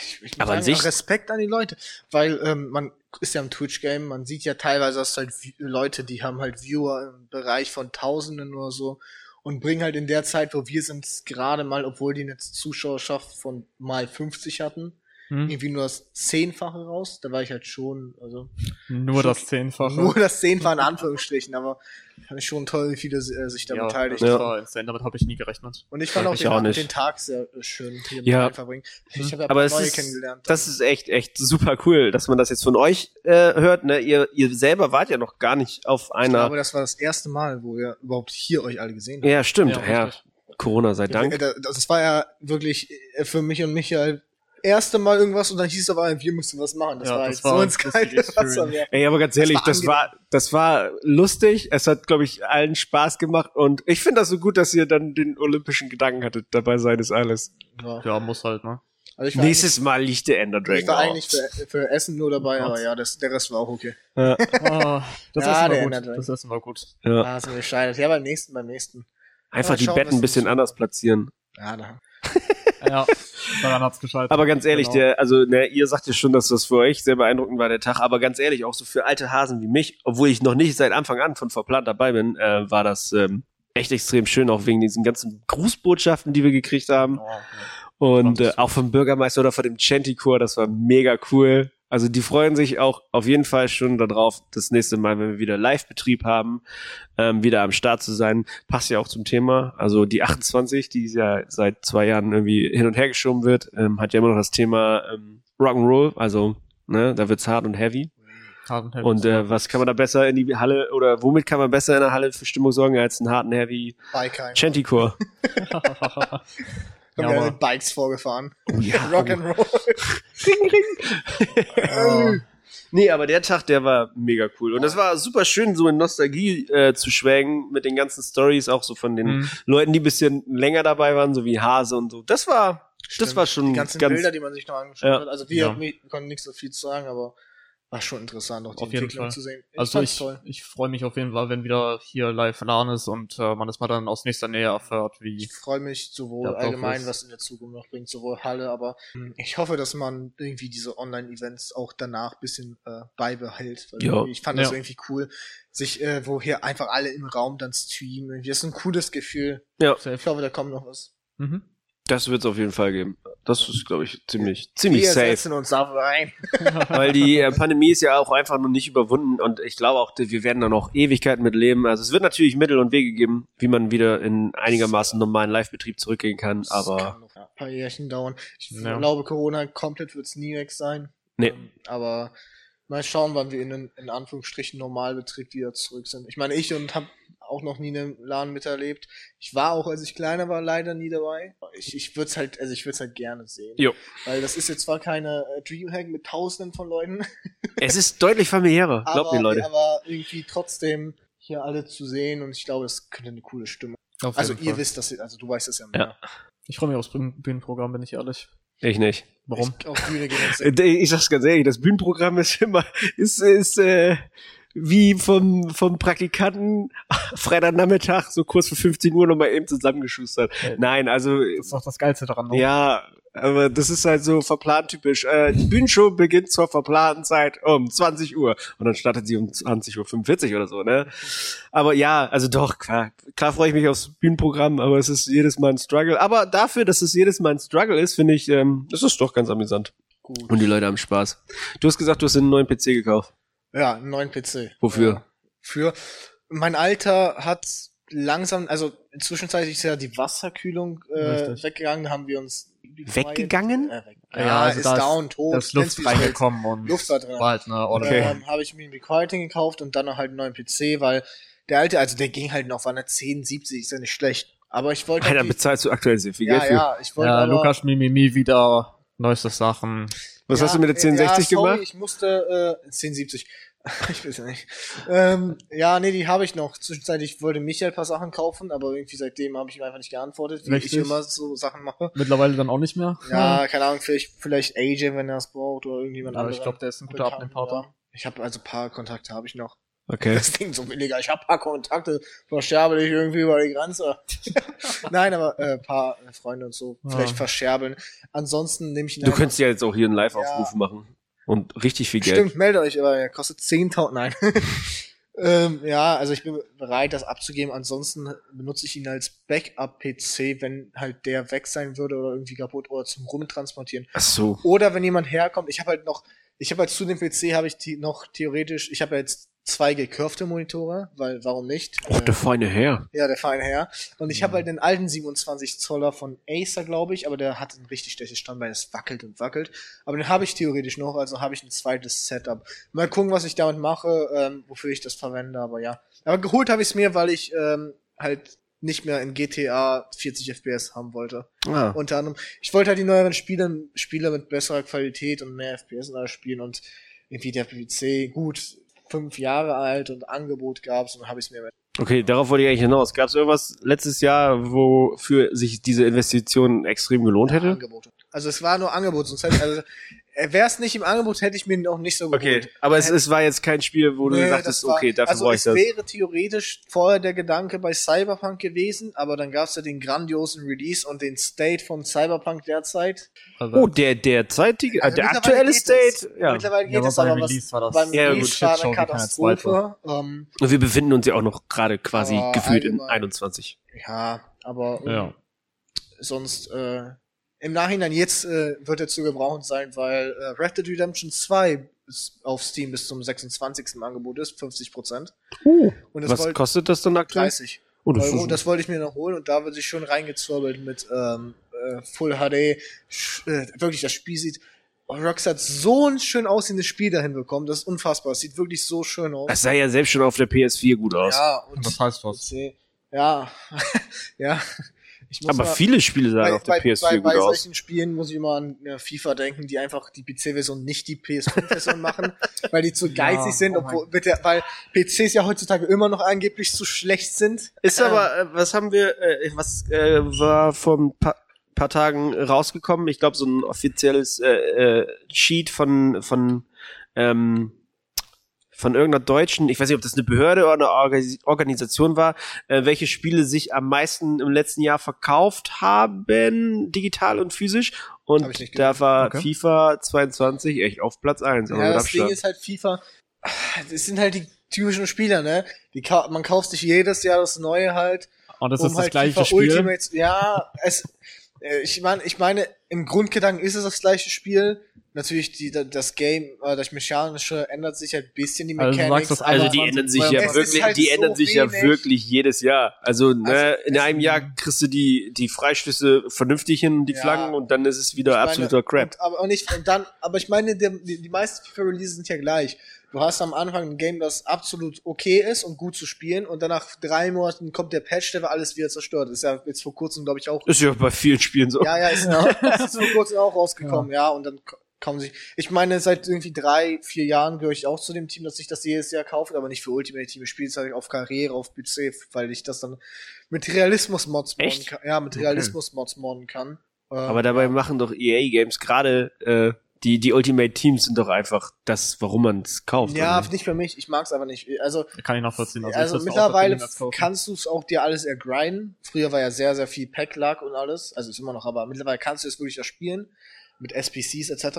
Ich, ich Aber an sich- Respekt an die Leute, weil ähm, man ist ja im Twitch-Game, man sieht ja teilweise, dass halt Leute, die haben halt Viewer im Bereich von Tausenden oder so und bringen halt in der Zeit, wo wir sind, gerade mal, obwohl die eine Zuschauerschaft von mal 50 hatten, Hm? irgendwie nur das Zehnfache raus. Da war ich halt schon, also Nur das Zehnfache. nur das Zehnfache in Anführungsstrichen, aber fand ich schon toll, wie viele äh, sich da ja, beteiligt das Ja. insane, damit habe ich nie gerechnet. Und ich fand auch Ich den, auch nicht. den Tag sehr äh, schön hier mit Ja. verbringen. Ich habe ja Aber es neue ist, kennengelernt. das ist echt, echt super cool, dass man das jetzt von euch äh, hört. Ne? Ihr, ihr selber wart ja noch gar nicht auf ich einer. glaube, das war das erste Mal, wo wir überhaupt hier euch alle gesehen haben. ja, stimmt. Ja. Corona sei Dank. Das, das war ja wirklich äh, für mich und Michael erste Mal irgendwas und dann hieß es aber, wir müssen was machen. Das Ja, war das halt war so ins das kalte. Wasser. Ja. Ey, aber ganz ehrlich, war das war, das war lustig. Es hat, glaube ich, allen Spaß gemacht und ich finde das so gut, dass ihr dann den olympischen Gedanken hattet. Dabei sein ist alles. Ja. Ja, muss halt, ne? Also Nächstes Mal liegt der Ender eigentlich, ich Dragon. war auf. eigentlich für, für Essen nur dabei, Oh Gott. aber ja, das, der Rest war auch okay. Ja, Ah, das *laughs* Ja, Essen der war Ender gut. Das Essen war gut. ja. Ah, ist mir gescheitert. Ja, beim nächsten, beim nächsten. Einfach Mal die schauen, Betten was ein bisschen anders platzieren. Ja, da. *laughs* Ja, daran hat's gescheitert. Aber ganz ehrlich, Genau. der, also ne, ihr sagt ja schon, dass das für euch sehr beeindruckend war, der Tag. Aber ganz ehrlich, auch so für alte Hasen wie mich, obwohl ich noch nicht seit Anfang an von verplant dabei bin, äh, war das ähm, echt extrem schön, auch wegen diesen ganzen Grußbotschaften, die wir gekriegt haben. Oh, ja. Und äh, auch vom Bürgermeister oder von dem Chanticor, das war mega cool. Also die freuen sich auch auf jeden Fall schon darauf, das nächste Mal, wenn wir wieder Live-Betrieb haben, ähm, wieder am Start zu sein. Passt ja auch zum Thema. Also die 28, die ja seit zwei Jahren irgendwie hin und her geschoben wird, ähm, hat ja immer noch das Thema ähm, Rock'n'Roll. Also ne, da wird's hart und heavy. Hart und heavy. Und äh, was kann man da besser in die Halle oder womit kann man besser in der Halle für Stimmung sorgen als einen harten heavy Bike Chanticor? *laughs* *laughs* Kommen Ja, aber- mit Bikes vorgefahren. Oh ja. Rock'n'Roll. *laughs* *laughs* Ja. Nee, aber der Tag, der war mega cool. Und es war super schön, so in Nostalgie äh, zu schwelgen mit den ganzen Stories, auch so von den Mhm. Leuten, die ein bisschen länger dabei waren, so wie Hase und so. Das war, das Stimmt. war schon Die ganzen ganz. Bilder, die man sich noch angeschaut Ja. hat. Also wir, Ja. wir konnten nicht so viel zu sagen, aber war schon interessant, auch die Auf jeden Entwicklung Fall. zu sehen. Also fand's ich, toll. ich freue mich auf jeden Fall, wenn wieder hier live LAN ist und äh, man das mal dann aus nächster Nähe erfährt, wie Ich freue mich sowohl allgemein, ist- was in der Zukunft noch bringt, sowohl Halle, aber hm, ich hoffe, dass man irgendwie diese Online-Events auch danach bisschen äh, beibehält. Weil Ja. irgendwie- ich fand das Ja. irgendwie cool, sich, äh, wo hier einfach alle im Raum dann streamen. Irgendwie. Das ist ein cooles Gefühl. Ja. Ich hoffe, da kommt noch was. Mhm. Das wird es auf jeden Fall geben. Das ist, glaube ich, ziemlich, ziemlich Wir safe. setzen uns da rein. *laughs* Weil die äh, Pandemie ist ja auch einfach noch nicht überwunden und ich glaube auch, wir werden da noch Ewigkeiten mit leben. Also es wird natürlich Mittel und Wege geben, wie man wieder in einigermaßen normalen Live-Betrieb zurückgehen kann, Das aber kann noch ein paar Jährchen dauern. Ich Ja. glaube, Corona komplett wird es nie weg sein. Nee. Ähm, aber mal schauen, wann wir in, in Anführungsstrichen Normalbetrieb wieder zurück sind. Ich meine, ich und habe auch noch nie einen Laden miterlebt. Ich war auch, als ich kleiner war, leider nie dabei. Ich, ich würde es halt, also ich würde es halt gerne sehen. Jo. Weil das ist jetzt zwar keine äh, Dreamhack mit Tausenden von Leuten, *laughs* es ist deutlich familiärer, glaubt mir Leute. aber irgendwie trotzdem hier alle zu sehen und ich glaube, das könnte eine coole Stimme. Auf Also ihr Fall. wisst das, also du weißt es ja mehr. Ja. Ich freue mich aufs Bühnen- Bühnenprogramm, bin ich ehrlich. Ich nicht. Warum? Ich, auf Bühne. *laughs* Ich sag's ganz ehrlich, das Bühnenprogramm ist immer, ist, ist äh, wie vom, vom Praktikanten Freitagnachmittag, so kurz vor 15 Uhr nochmal eben zusammengeschustert. Ja. Nein, also Das ist doch das Geilste daran. ne? Ja, aber das ist halt so verplant typisch. Äh, die Bühnenshow beginnt zur verplanten Zeit um 20 Uhr und dann startet sie um 20.45 Uhr oder so, ne? Aber ja, also doch, klar, klar freue ich mich aufs Bühnenprogramm, aber es ist jedes Mal ein Struggle. Aber dafür, dass es jedes Mal ein Struggle ist, finde ich, ähm, das ist doch ganz amüsant. Gut. Und die Leute haben Spaß. Du hast gesagt, du hast einen neuen PC gekauft. Ja, einen neuen PC. Wofür? Ja. Für mein Alter hat langsam, also zwischenzeitlich ist ja die Wasserkühlung äh, weggegangen, da haben wir uns Weggegangen? Äh, weg. Ja, Ja, also ist da down, tot. Da ist Luft reingekommen und Luft war drin. war halt ordentliche. Okay. Ähm, habe ich mir ein Requiting gekauft und dann noch halt einen neuen PC, weil der alte, also der ging halt noch, war eine 10, 70, ist ja nicht schlecht. Aber ich wollte Alter, halt die- bezahlst du aktuell sehr viel ja, Geld für. ja, ich wollte Ja, aber, Lukas Mimimi wieder neueste Sachen. Was ja, hast du mit der äh, 1060 ja, sorry, gemacht? Ich musste äh, 1070. *laughs* ich weiß ja nicht. Ähm, ja, nee, die habe ich noch. Zwischenzeitlich wollte Michael ein paar Sachen kaufen, aber irgendwie seitdem habe ich ihm einfach nicht geantwortet, wie Richtig. ich immer so Sachen mache. Mittlerweile dann auch nicht mehr. Ja, keine Ahnung, vielleicht, vielleicht AJ, wenn er es braucht, oder irgendjemand Ja, anderes. ich glaube, der ist ein guter Abnehmpartner. Ich habe also ein paar Kontakte habe ich noch. Okay. Das klingt so billiger. Ich habe ein paar Kontakte, verscherbel ich irgendwie über die Grenze. *laughs* Nein, aber äh, ein paar Freunde und so. Ja. Vielleicht verscherbeln. Ansonsten nehme ich ihn Du könntest ja jetzt auch hier einen Live-Aufruf Ja. machen. Und richtig viel Geld. Stimmt, meldet euch, aber er kostet 10.000. Nein. *laughs* ähm, ja, also ich bin bereit, das abzugeben. Ansonsten benutze ich ihn als Backup-PC, wenn halt der weg sein würde oder irgendwie kaputt oder zum Rumtransportieren. Ach so. Oder wenn jemand herkommt, ich habe halt noch, ich habe halt zu dem PC habe ich die noch theoretisch, ich habe ja jetzt zwei gekurfte Monitore, weil warum nicht? Oh, Äh, der feine Herr. ja, der feine Herr. Und ich habe halt den alten 27 Zoller von Acer, glaube ich, aber der hat ein richtig schlechtes Standbein, das wackelt und wackelt. Aber den habe ich theoretisch noch, also habe ich ein zweites Setup. Mal gucken, was ich damit mache, ähm, wofür ich das verwende, aber ja. Aber geholt habe ich es mir, weil ich ähm, halt nicht mehr in GTA 40 FPS haben wollte. Ah. Unter anderem, ich wollte halt die neueren Spiele, Spiele mit besserer Qualität und mehr FPS und alles spielen und irgendwie der PC, gut, fünf Jahre alt und Angebot gab's und dann habe ich es mir Okay, darauf wollte ich eigentlich hinaus. Gab es irgendwas letztes Jahr, wofür sich diese Investition extrem gelohnt Ja, hätte? Angebote. Also es war nur Angebot, sonst hätte also wäre es nicht im Angebot, hätte ich mir noch nicht so geholt. Okay, aber es, es war jetzt kein Spiel, wo du Nee, gesagt das hast, war- okay, dafür also brauche ich es das. wäre theoretisch vorher der Gedanke bei Cyberpunk gewesen, aber dann gab es ja den grandiosen Release und den State von Cyberpunk derzeit. Also, Oh, der derzeitige, Also der aktuelle es. State. Ja. Mittlerweile geht Ja, es aber beim was Release war das- beim Ja, Release gut, war eine Katastrophe. Ähm, Und wir befinden uns ja auch noch gerade quasi gefühlt in allgemein- 21. ja, aber ähm, ja. sonst äh, im Nachhinein jetzt äh, wird er zu gebrauchen sein, weil äh, Red Dead Redemption 2 ist auf Steam bis zum 26. im Angebot ist, 50 Prozent. Uh, Und das was kostet das dann aktuell? 30 Oh, das Euro. Das wollte ich mir noch holen und da wird sich schon reingezwirbelt mit ähm, äh, Full HD. Sch äh, wirklich, das Spiel sieht. Oh, Rockstar hat so ein schön aussehendes Spiel dahin bekommen. Das ist unfassbar. Es sieht wirklich so schön aus. das sah ja selbst schon auf der PS4 gut aus. ja, und Das heißt was. PC. Ja, *laughs* ja. Ich muss aber mal- viele Spiele sahen bei, auf der bei, PS4 bei, gut bei aus. solchen Spielen muss ich immer an äh, FIFA denken, die einfach die PC-Version nicht die PS5-Version *laughs* machen, weil die zu geizig sind, oh obwohl, mit der, weil PCs ja heutzutage immer noch angeblich zu schlecht sind. Ist aber, äh, was haben wir, äh, was äh, war vor ein paar, paar Tagen rausgekommen? Ich glaube, so ein offizielles äh, äh, Sheet von, von ähm, von irgendeiner deutschen, ich weiß nicht, ob das eine Behörde oder eine Orga- Organisation war, äh, welche Spiele sich am meisten im letzten Jahr verkauft haben, digital und physisch. Und da war Okay. FIFA 22 echt auf Platz 1. Also Ja, das Ding ist halt FIFA, das sind halt die typischen Spieler, ne? Die man kauft sich jedes Jahr das Neue halt. Und das um ist das halt gleiche FIFA Spiel. Ultimate, ja, es, äh, ich meine, ich meine, im Grundgedanken ist es das gleiche Spiel. Natürlich, die, das Game, äh, das Mechanische ändert sich halt ein bisschen, die Also du Mechanics. sagst, das Also die 21, ändern sich ja wirklich, halt die so ändern sich ja wenig. wirklich jedes Jahr. Also, ne, Also, in einem Jahr kriegst du die die Freistöße vernünftig hin, die Ja. Flaggen und dann ist es wieder Ich meine, absoluter Crap. Und, aber auch nicht, und dann, aber ich meine, die, die meisten FIFA-Releases sind ja gleich. Du hast am Anfang ein Game, das absolut okay ist und gut zu spielen, und dann nach drei Monaten kommt der Patch, der alles wieder zerstört. Ist ja jetzt vor kurzem, glaube ich, auch. Ist ja bei vielen Spielen so. Ja, ja, ist, *laughs* ist vor kurzem auch rausgekommen, ja, und dann k- kommen sich. Ich meine, seit irgendwie drei, vier Jahren gehöre ich auch zu dem Team, dass sich das jedes Jahr kauft, aber nicht für Ultimate Team. Ich spiele es halt auf Karriere, auf PC, weil ich das dann mit Realismus-Mods modden kann. Ja, mit Okay. Realismus-Mods modden kann. Ähm, Aber dabei machen doch EA Games gerade äh, die die Ultimate Teams sind doch einfach das, warum man es kauft. Ja, oder? nicht für mich. Ich mag's aber nicht. Also, Kann ich nachvollziehen. also, ich auch mittlerweile kannst du es auch dir alles ergrinden. Früher war ja sehr, sehr viel Pack-Luck und alles. Also ist immer noch, aber mittlerweile kannst du es wirklich erspielen. Mit SPCs etc.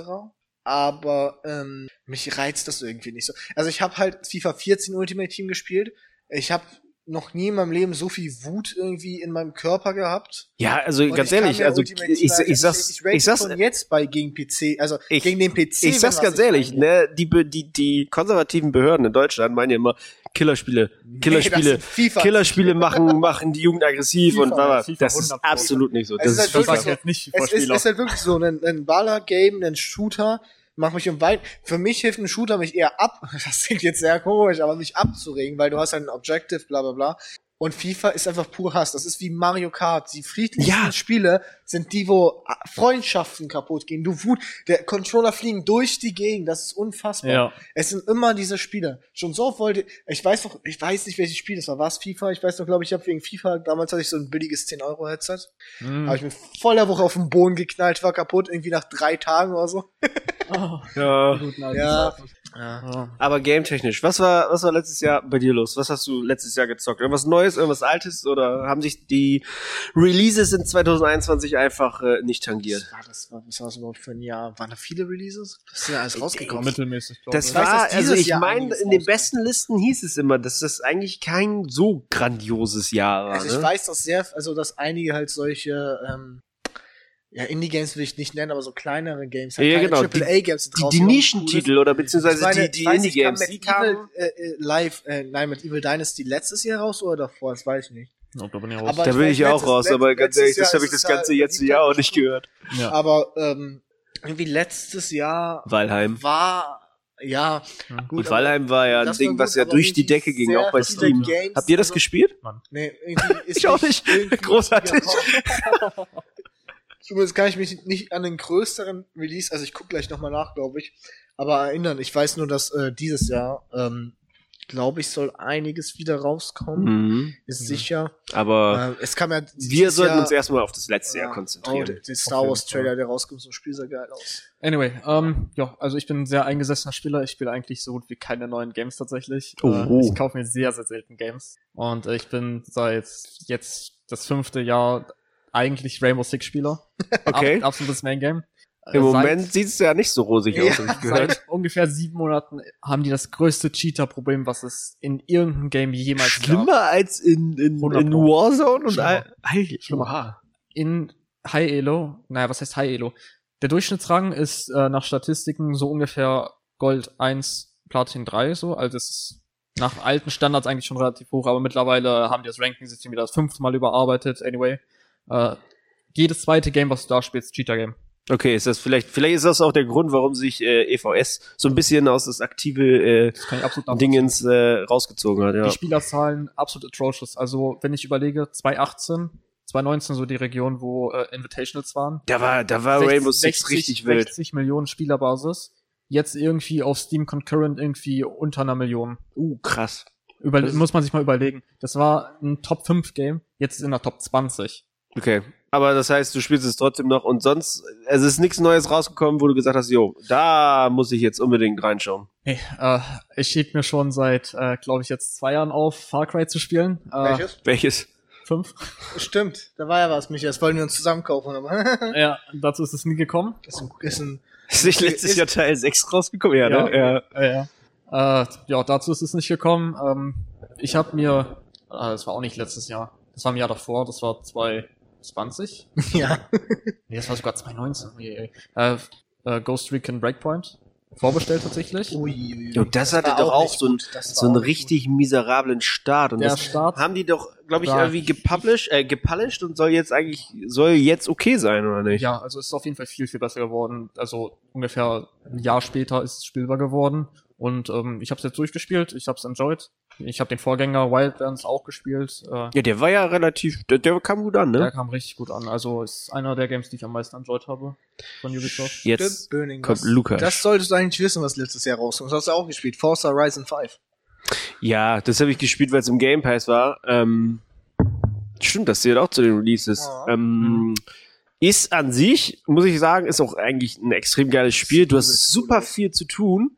Aber ähm, mich reizt das irgendwie nicht so. Also ich habe halt FIFA 14 Ultimate Team gespielt. Ich habe noch nie in meinem Leben so viel Wut irgendwie in meinem Körper gehabt. ja, also Und ganz ehrlich, also ich, ich, halt- ich sag's, ich, rate ich sag's, von jetzt bei gegen PC, also Ich- gegen den PC. ich sag's ganz ehrlich, ne, die, die, die konservativen Behörden in Deutschland meinen ja immer Killerspiele, Killerspiele, FIFA. Killerspiele machen, *laughs* machen die Jugend aggressiv FIFA, und bla, das ist 100%. absolut nicht so. Es Das ist ist halt wirklich Das so- jetzt nicht Es ist, ist halt wirklich so ein, ein Baller-Game, ein Shooter, mach mich um weit. Für mich hilft ein Shooter mich eher ab. *laughs* Das klingt jetzt sehr komisch, aber mich abzuregen, weil du hast halt ein Objective, bla bla bla. Und FIFA ist einfach pur Hass. Das ist wie Mario Kart. Die friedlichsten Ja. Spiele sind die, wo Freundschaften kaputt gehen. Du Wut, der Controller fliegen durch die Gegend. Das ist unfassbar. Ja. Es sind immer diese Spiele. Schon so wollte, ich weiß noch, ich weiß nicht, welches Spiel das war. War es FIFA? Ich weiß noch, glaube ich, ich habe wegen FIFA, damals hatte ich so ein billiges 10-Euro-Headset. Hm. Habe ich mir voll der Woche auf den Boden geknallt, war kaputt, irgendwie nach drei Tagen oder so. *laughs* Oh, Ja. Ja. Ja. Aber gametechnisch, was war, was war letztes Jahr bei dir los? Was hast du letztes Jahr gezockt? Irgendwas Neues, irgendwas Altes oder haben sich die Releases in 2021 einfach äh, nicht tangiert? Was war das, was war das überhaupt für ein Jahr? Waren da viele Releases? Das ist ja alles rausgekommen. Mittelmäßig, glaube Das ich. weiß, war, also ich meine, in den besten Listen hieß es immer, dass das eigentlich kein so grandioses Jahr war. Also ich ne? weiß, dass sehr, also dass einige halt solche, ähm, ja, Indie-Games will ich nicht nennen, aber so kleinere Games, halt Ja, genau, AAA-Games die, die rausgekommen, Nischentitel oder beziehungsweise meine, die, die Indie-Games, die mit Evil kamen. äh, äh, Live, äh, nein, mit Evil Dynasty letztes Jahr raus oder davor? Das weiß ich nicht. Ja, da bin ich raus. Aber- Da will ich auch raus, aber ganz ehrlich, das habe ich das ganze jetzt beliebt Jahr auch nicht gehört. ja. Aber ähm, irgendwie letztes Jahr Valheim. war ja gut. Und Valheim war ja ein das Ding, war was gut, ja durch die Decke ging, auch bei Steam. Games, Habt ihr das also- gespielt? Nee, irgendwie ist *laughs* Ich auch nicht. Großartig. *laughs* Zumindest kann ich mich nicht an den größeren Release, also ich gucke gleich nochmal nach, glaube ich, aber erinnern. Ich weiß nur, dass äh, dieses Jahr, ähm, glaube ich, soll einiges wieder rauskommen. Mhm. Ist sicher. Aber Äh, es kam ja. wir sollten Jahr, uns erstmal auf das letzte Jahr Oh, konzentrieren. der, der Star Wars Trailer, der rauskommt, so ein Spiel sah geil aus. Anyway, ähm, ja, also ich bin ein sehr eingesessener Spieler. Ich spiele eigentlich so gut wie keine neuen Games tatsächlich. Oh, Äh, oh. Ich kaufe mir sehr, sehr selten Games. Und ich bin seit jetzt das fünfte Jahr eigentlich Rainbow Six Spieler. *laughs* Okay. Ab, absolutes Main Game. Äh, Im seit- Moment sieht es ja nicht so rosig Ja, aus, habe ich gehört. Seit ungefähr sieben Monaten haben die das größte Cheater-Problem, was es in irgendeinem Game jemals Schlimmer als in, in, 100 in. Warzone und Schlimmer. all, Schlimmer. In High Elo, naja, was heißt High Elo? Der Durchschnittsrang ist äh, nach Statistiken so ungefähr Gold 1, Platin 3, so. Also es ist nach alten Standards eigentlich schon relativ hoch, aber mittlerweile haben die das Ranking-System wieder das fünfte Mal überarbeitet. Anyway, äh, jedes zweite Game, was du da spielst, Cheater-Game. Okay, ist das vielleicht, vielleicht ist das auch der Grund, warum sich äh, EVS so ein bisschen aus das aktive äh, Das. Dingens äh, rausgezogen hat, ja. Die Spielerzahlen absolut atrocious. Also, wenn ich überlege, 2018, 2019 so die Region, wo äh, Invitationals waren. Da war, da war 60, Rainbow Six 60, richtig wild. 60 Millionen Spielerbasis. Jetzt irgendwie auf Steam Concurrent irgendwie unter einer Million. Uh, krass. Über Das muss man sich mal überlegen. Das war ein Top 5 Game, jetzt ist in der Top 20. Okay. Aber das heißt, du spielst es trotzdem noch und sonst, es ist nichts Neues rausgekommen, wo du gesagt hast, jo, da muss ich jetzt unbedingt reinschauen. Hey, äh, ich schieb mir schon seit, äh, glaube ich, jetzt zwei Jahren auf, Far Cry zu spielen. Äh, Welches? Welches? Fünf. Stimmt, da war ja was, Michael. Das wollten wir uns zusammen kaufen. Aber *laughs* ja, dazu ist es nie gekommen. ist ein, ist ein Ist nicht letztes Jahr Teil 6 rausgekommen? Ja, ne? Ja. Ja, ja. Äh, ja, dazu ist es nicht gekommen. Ähm, ich habe mir, äh, das war auch nicht letztes Jahr, das war im Jahr davor, das war 2020. *laughs* ja. Nee, das war sogar 2019. Ui, ui. Äh, äh, Ghost Recon Breakpoint. Vorbestellt tatsächlich. Ui. Und das war hatte doch auch so ein, gut. Das so einen richtig miserablen Start. Und Der das Start haben die doch, glaube ich, war- irgendwie gepublished, äh, gepublished und soll jetzt eigentlich, soll jetzt okay sein, oder nicht? Ja, also es ist auf jeden Fall viel, viel besser geworden. Also ungefähr ein Jahr später ist es spielbar geworden. Und ähm, ich habe es jetzt durchgespielt, ich habe es enjoyed. Ich habe den Vorgänger Wildlands auch gespielt. Äh, Ja, der war ja relativ, der, der kam gut an, Der ne? kam richtig gut an. Also ist einer der Games, die ich am meisten enjoyed habe von Ubisoft. Jetzt Stimmt, Burning. kommt das, Lukas. Das solltest du eigentlich wissen, was letztes Jahr rauskommt. Das hast du auch gespielt. Forza Horizon 5. Ja, das habe ich gespielt, weil es im Game Pass war. Ähm, stimmt, das zählt auch zu den Releases. Ja. Ähm, ist an sich, muss ich sagen, ist auch eigentlich ein extrem geiles Spiel. Du hast super viel zu tun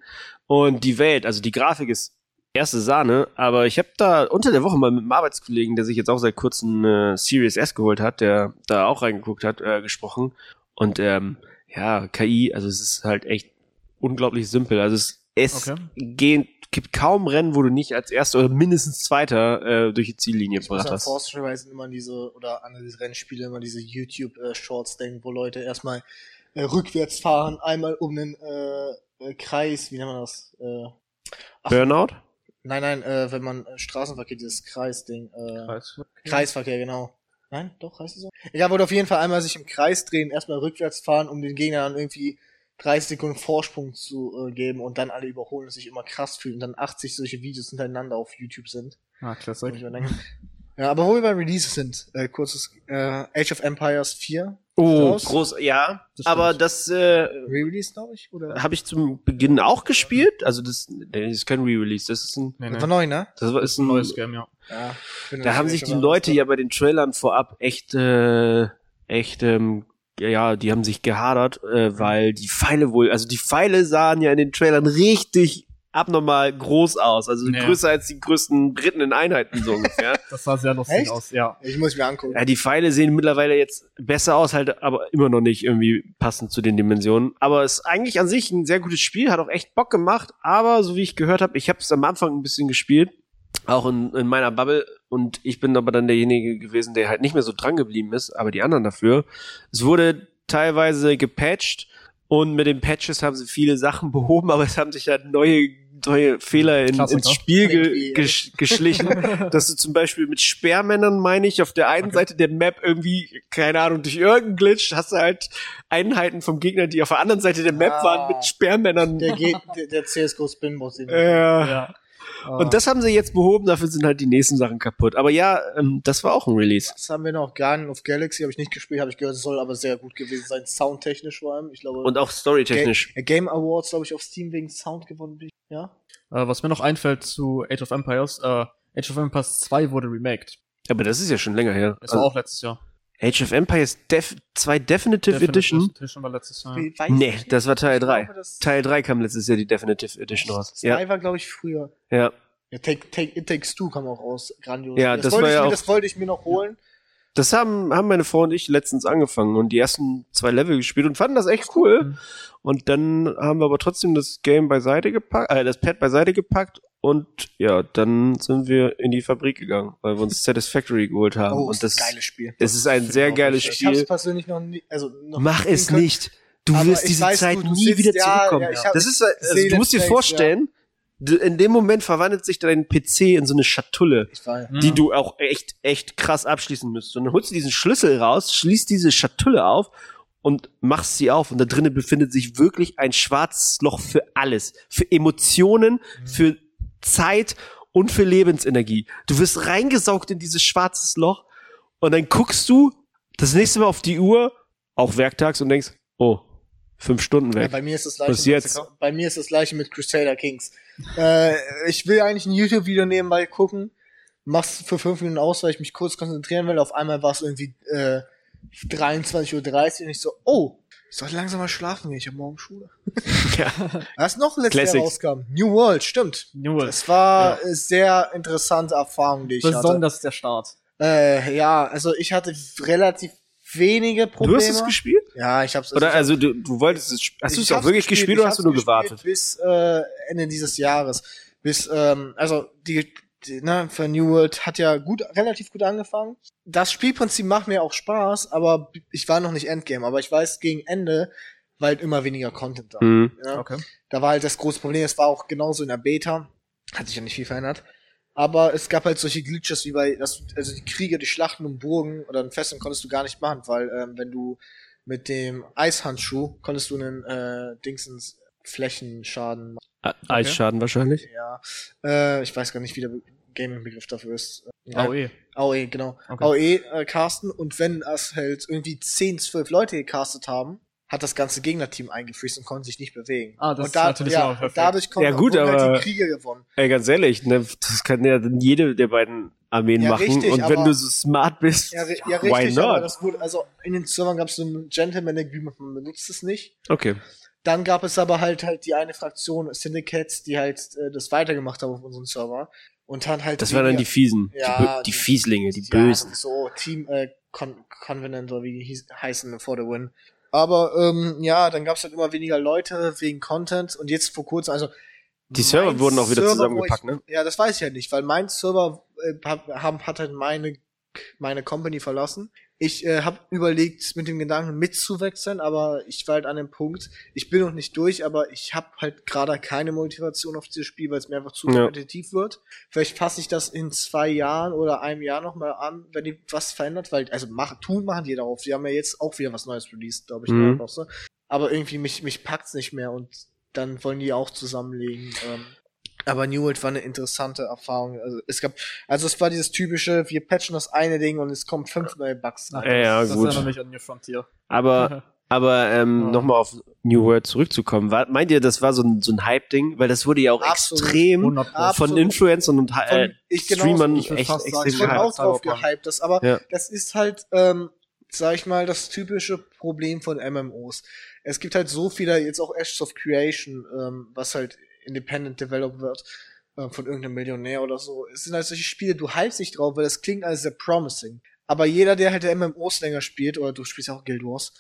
und die Welt, also die Grafik ist erste Sahne, aber ich habe da unter der Woche mal mit einem Arbeitskollegen, der sich jetzt auch seit kurzem äh, Series S geholt hat, der da auch reingeguckt hat, äh, gesprochen. Und ähm, ja, KI, also es ist halt echt unglaublich simpel. Also es, es Okay. gehen, gibt kaum Rennen, wo du nicht als erster oder mindestens zweiter äh, durch die Ziellinie Ich muss gebracht an hast. Horizon immer an diese, oder an diese Rennspiele immer diese YouTube-Shorts denken, wo Leute erstmal äh, rückwärts fahren, einmal um den äh, äh, Kreis, wie nennt man das? Äh, ach, Burnout? nein, nein, äh, wenn man Straßenverkehr, dieses Kreisding, äh, Kreis. Kreisverkehr, genau. Nein, doch, heißt es so? Egal, wurde auf jeden Fall einmal sich im Kreis drehen, erstmal rückwärts fahren, um den Gegner dann irgendwie 30 Sekunden Vorsprung zu äh, geben und dann alle überholen und sich immer krass fühlen und dann 80 solche Videos hintereinander auf YouTube sind. Ah, denke, ja, aber wo wir bei Releases sind, äh, kurzes äh, Age of Empires 4 Oh, raus. groß, ja. Das aber das äh, Re-Release, glaube ich, oder? habe ich zum Beginn auch gespielt. Also das, das ist kein Re-Release, das ist ein, Nee, Das nee. war neu, ne? das war- ist ein Neues Game, ja. Ja. Da das haben sich die Leute ja bei den Trailern vorab echt, äh, echt, ähm, ja, ja, die haben sich gehadert, äh, weil die Pfeile wohl, also die Pfeile sahen ja in den Trailern richtig abnormal groß aus, also Ja. größer als die größten Briten in Einheiten so ungefähr. *laughs* Das sah sehr lustig Echt? aus, ja. Ich muss mir angucken. ja, die Pfeile sehen mittlerweile jetzt besser aus, halt, aber immer noch nicht irgendwie passend zu den Dimensionen. Aber es ist eigentlich an sich ein sehr gutes Spiel, hat auch echt Bock gemacht, aber so wie ich gehört habe, ich habe es am Anfang ein bisschen gespielt, auch in, in meiner Bubble und ich bin aber dann derjenige gewesen, der halt nicht mehr so dran geblieben ist, aber die anderen dafür. Es wurde teilweise gepatcht und mit den Patches haben sie viele Sachen *laughs* behoben, aber es haben sich halt neue neue Fehler in, ins Spiel gesch geschlichen, *laughs* dass du zum Beispiel mit Sperrmännern, meine ich, auf der einen Okay. Seite der Map irgendwie, keine Ahnung, durch irgendeinen Glitch hast du halt Einheiten vom Gegner, die auf der anderen Seite der Map Ah. waren, mit Sperrmännern. Der, der, der CSGO Spinbot. den- äh, ja. Und das haben sie jetzt behoben, dafür sind halt die nächsten Sachen kaputt. Aber ja, ähm, das war auch ein Release. Was haben wir noch? Guardian of Galaxy habe ich nicht gespielt, habe ich gehört, es soll aber sehr gut gewesen sein, soundtechnisch vor allem. Ich glaube, Und auch storytechnisch. Ga Game Awards, glaube ich, auf Steam wegen Sound gewonnen. Ja? Äh, was mir noch einfällt zu Age of Empires, äh, Age of Empires 2 wurde remaked. Aber das ist ja schon länger her. Das war Also, auch letztes Jahr. Age of Empires Def 2 Definitive, Edition? Edition war letztes Jahr. Weiß Nee, das war Teil Ich 3. glaube, das- Teil 3 kam letztes Jahr die Definitive Edition raus. Zwei Ja, war, glaube ich, früher. ja. Ja, Take, Take, It Takes Two kam auch raus. Grandios. Ja, das wollte war ich ja mir, auch- Das wollte ich mir noch holen. Das haben, haben meine Frau und ich letztens angefangen und die ersten zwei Level gespielt und fanden das echt cool. Mhm. Und dann haben wir aber trotzdem das Game beiseite gepackt, äh, das Pad beiseite gepackt und ja, dann sind wir in die Fabrik gegangen, weil wir uns Satisfactory geholt haben. Oh, und ist das, ein geiles Spiel. es ist ein sehr geiles richtig. Ich habe es Spiel. persönlich noch nie, also noch Mach es können. nicht. Du Aber wirst diese weiß, Zeit du- du nie sitzt- wieder ja, zurückkommen. ja, hab- das ist, ich also, du musst dir vorstellen, du- in dem Moment verwandelt sich dein PC in so eine Schatulle. War, Mhm. die du auch echt, echt krass abschließen müsstest. Und dann holst du diesen Schlüssel raus, schließt diese Schatulle auf und machst sie auf. Und da drinnen befindet sich wirklich ein schwarzes Loch für alles. Für Emotionen, für Zeit und für Lebensenergie. Du wirst reingesaugt in dieses schwarzes Loch und dann guckst du das nächste Mal auf die Uhr, auch werktags, und denkst, oh, fünf Stunden Ja, weg. bei mir ist das gleiche. jetzt? Mit, bei mir ist das gleiche mit Crusader Kings. Äh, ich will eigentlich ein YouTube-Video nebenbei gucken, mach's für fünf Minuten aus, weil ich mich kurz konzentrieren will. Auf einmal war es irgendwie äh, 23.30 Uhr und ich so, oh, Ich sollte langsam mal schlafen gehen, ich habe morgen Schule. *laughs* Ja. Was noch letztes Jahr Classics. rauskam? New World, stimmt. New World. Es war äh, sehr interessante Erfahrung, die ich hatte. Besonders der Start. Äh, ja, also ich hatte relativ wenige Du Probleme. hast es gespielt? Ja, ich hab's. Oder ich also du, du wolltest es, hast du es auch wirklich gespielt oder ich hast du nur hab's gespielt gewartet? Bis äh, Ende dieses Jahres. Bis, ähm, also die, die ne, für New World hat ja gut, relativ gut angefangen. Das Spielprinzip macht mir auch Spaß, aber ich war noch nicht Endgame, aber ich weiß gegen Ende, weil halt immer weniger Content da. Mhm. Ja. Okay. Da war halt das große Problem, es war auch genauso in der Beta, hat sich ja nicht viel verändert. Aber es gab halt solche Glitches wie bei, dass, also die Kriege, die Schlachten um Burgen oder ein Festung konntest du gar nicht machen, weil ähm, wenn du mit dem Eishandschuh konntest du einen äh, Dingsens Flächenschaden machen. Eisschaden wahrscheinlich. Ja, äh, ich weiß gar nicht, wie der Be- Gaming-Begriff dafür ist. Ja, AOE. AOE, genau. Okay. AOE äh, casten und wenn es halt irgendwie 10, 12 Leute gecastet haben, hat das ganze Gegnerteam eingefriest und konnte sich nicht bewegen. Ah, das und ist natürlich auch und perfekt. dadurch konnten Ja, gut, wurden halt aber- die Kriege gewonnen. Ey, ganz ehrlich, ne, das kann ja dann jede der beiden Armeen Ja, machen. richtig, und wenn aber- du so smart bist, Ja, ja why richtig, aber not? das wurde, also in den Servern gab es so ein Gentleman Agreement, man benutzt es nicht. Okay. Dann gab es aber halt halt die eine Fraktion Syndicates, die halt äh, das weitergemacht haben auf unserem Server und dann halt Das waren dann die Fiesen. Ja, die, die Fieslinge, die ja, Bösen. So, Team äh, Con Convenant oder wie die heißen for the win. Aber ähm, ja, dann gab es halt immer weniger Leute wegen Content und jetzt vor kurzem, also Die Server wurden auch wieder Server, zusammengepackt, ich, ne? Ja, das weiß ich ja nicht, weil mein Server äh, hab, haben, hat halt meine meine Company verlassen. Ich äh, habe überlegt, mit dem Gedanken mitzuwechseln, aber ich war halt an dem Punkt, ich bin noch nicht durch, aber ich habe halt gerade keine Motivation auf dieses Spiel, weil es mir einfach zu Ja. kompetitiv wird. Vielleicht fasse ich das in zwei Jahren oder einem Jahr nochmal an, wenn die was verändert, weil, also machen, tun machen die darauf. Die haben ja jetzt auch wieder was Neues released, glaube ich, Mhm. in der Bosse. Aber irgendwie mich, mich packt's nicht mehr und dann wollen die auch zusammenlegen. Ähm, aber New World war eine interessante Erfahrung. Also es gab, also es war dieses typische, wir patchen das eine Ding und es kommen fünf neue Bugs rein. Ja, ja, das gut. erinnert mich an New Frontier. Aber, *laughs* aber ähm, Ja. nochmal auf New World zurückzukommen. War, meint ihr, das war so ein, so ein Hype-Ding? Weil das wurde ja auch Absolut. extrem 100 Pro. Absolut. von Influencern und Von- äh, ich genauso. Streamern Ich echt sagen, extrem Ich bin Ja, auch drauf gehypt, das, aber Ja. das ist halt, ähm, sag ich mal, das typische Problem von MMOs. Es gibt halt so viele, jetzt auch Ashes of Creation, ähm, was halt independent developed wird, äh, von irgendeinem Millionär oder so. Es sind halt solche Spiele, du hypst dich drauf, weil das klingt alles sehr promising. Aber jeder, der halt der MMOs länger spielt, oder du spielst ja auch Guild Wars,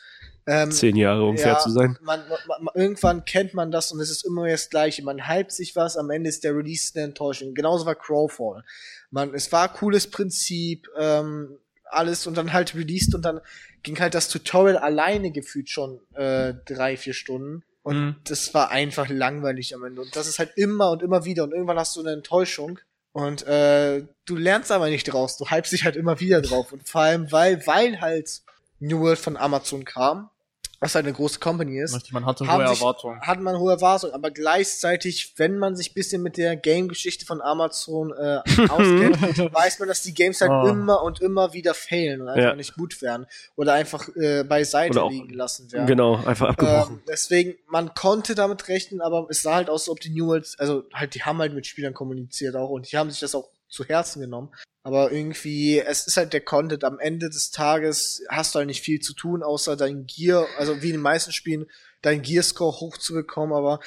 ähm, zehn Jahre, um fair zu sein. Man, man, man, irgendwann kennt man das und es ist immer das Gleiche. Man hypt sich was, am Ende ist der Release eine Enttäuschung. Genauso war Crowfall. Man, es war cooles Prinzip, ähm, alles und dann halt released und dann ging halt das Tutorial alleine gefühlt schon äh, drei, vier Stunden. Und Mhm. das war einfach langweilig am Ende. Und das ist halt immer und immer wieder. Und irgendwann hast du eine Enttäuschung. Und äh, du lernst aber nicht draus. Du hypst dich halt immer wieder drauf. Und vor allem, weil, weil halt New World von Amazon kam, was halt eine große Company ist, Man hatte hohe sich- Erwartungen. hat man hohe Erwartungen, aber gleichzeitig, wenn man sich bisschen mit der Game-Geschichte von Amazon äh, *laughs* auskennt, weiß man, dass die Games halt Oh. immer und immer wieder failen und einfach Ja. nicht gut werden oder einfach äh, beiseite auch- liegen lassen werden. Genau, einfach abgebrochen. Ähm, deswegen, man konnte damit rechnen, aber es sah halt aus, als ob die New World, also halt, die haben halt mit Spielern kommuniziert auch und die haben sich das auch zu Herzen genommen. Aber irgendwie, es ist halt der Content. Am Ende des Tages hast du halt nicht viel zu tun, außer dein Gear, also wie in den meisten Spielen, dein Gear-Score hochzubekommen, aber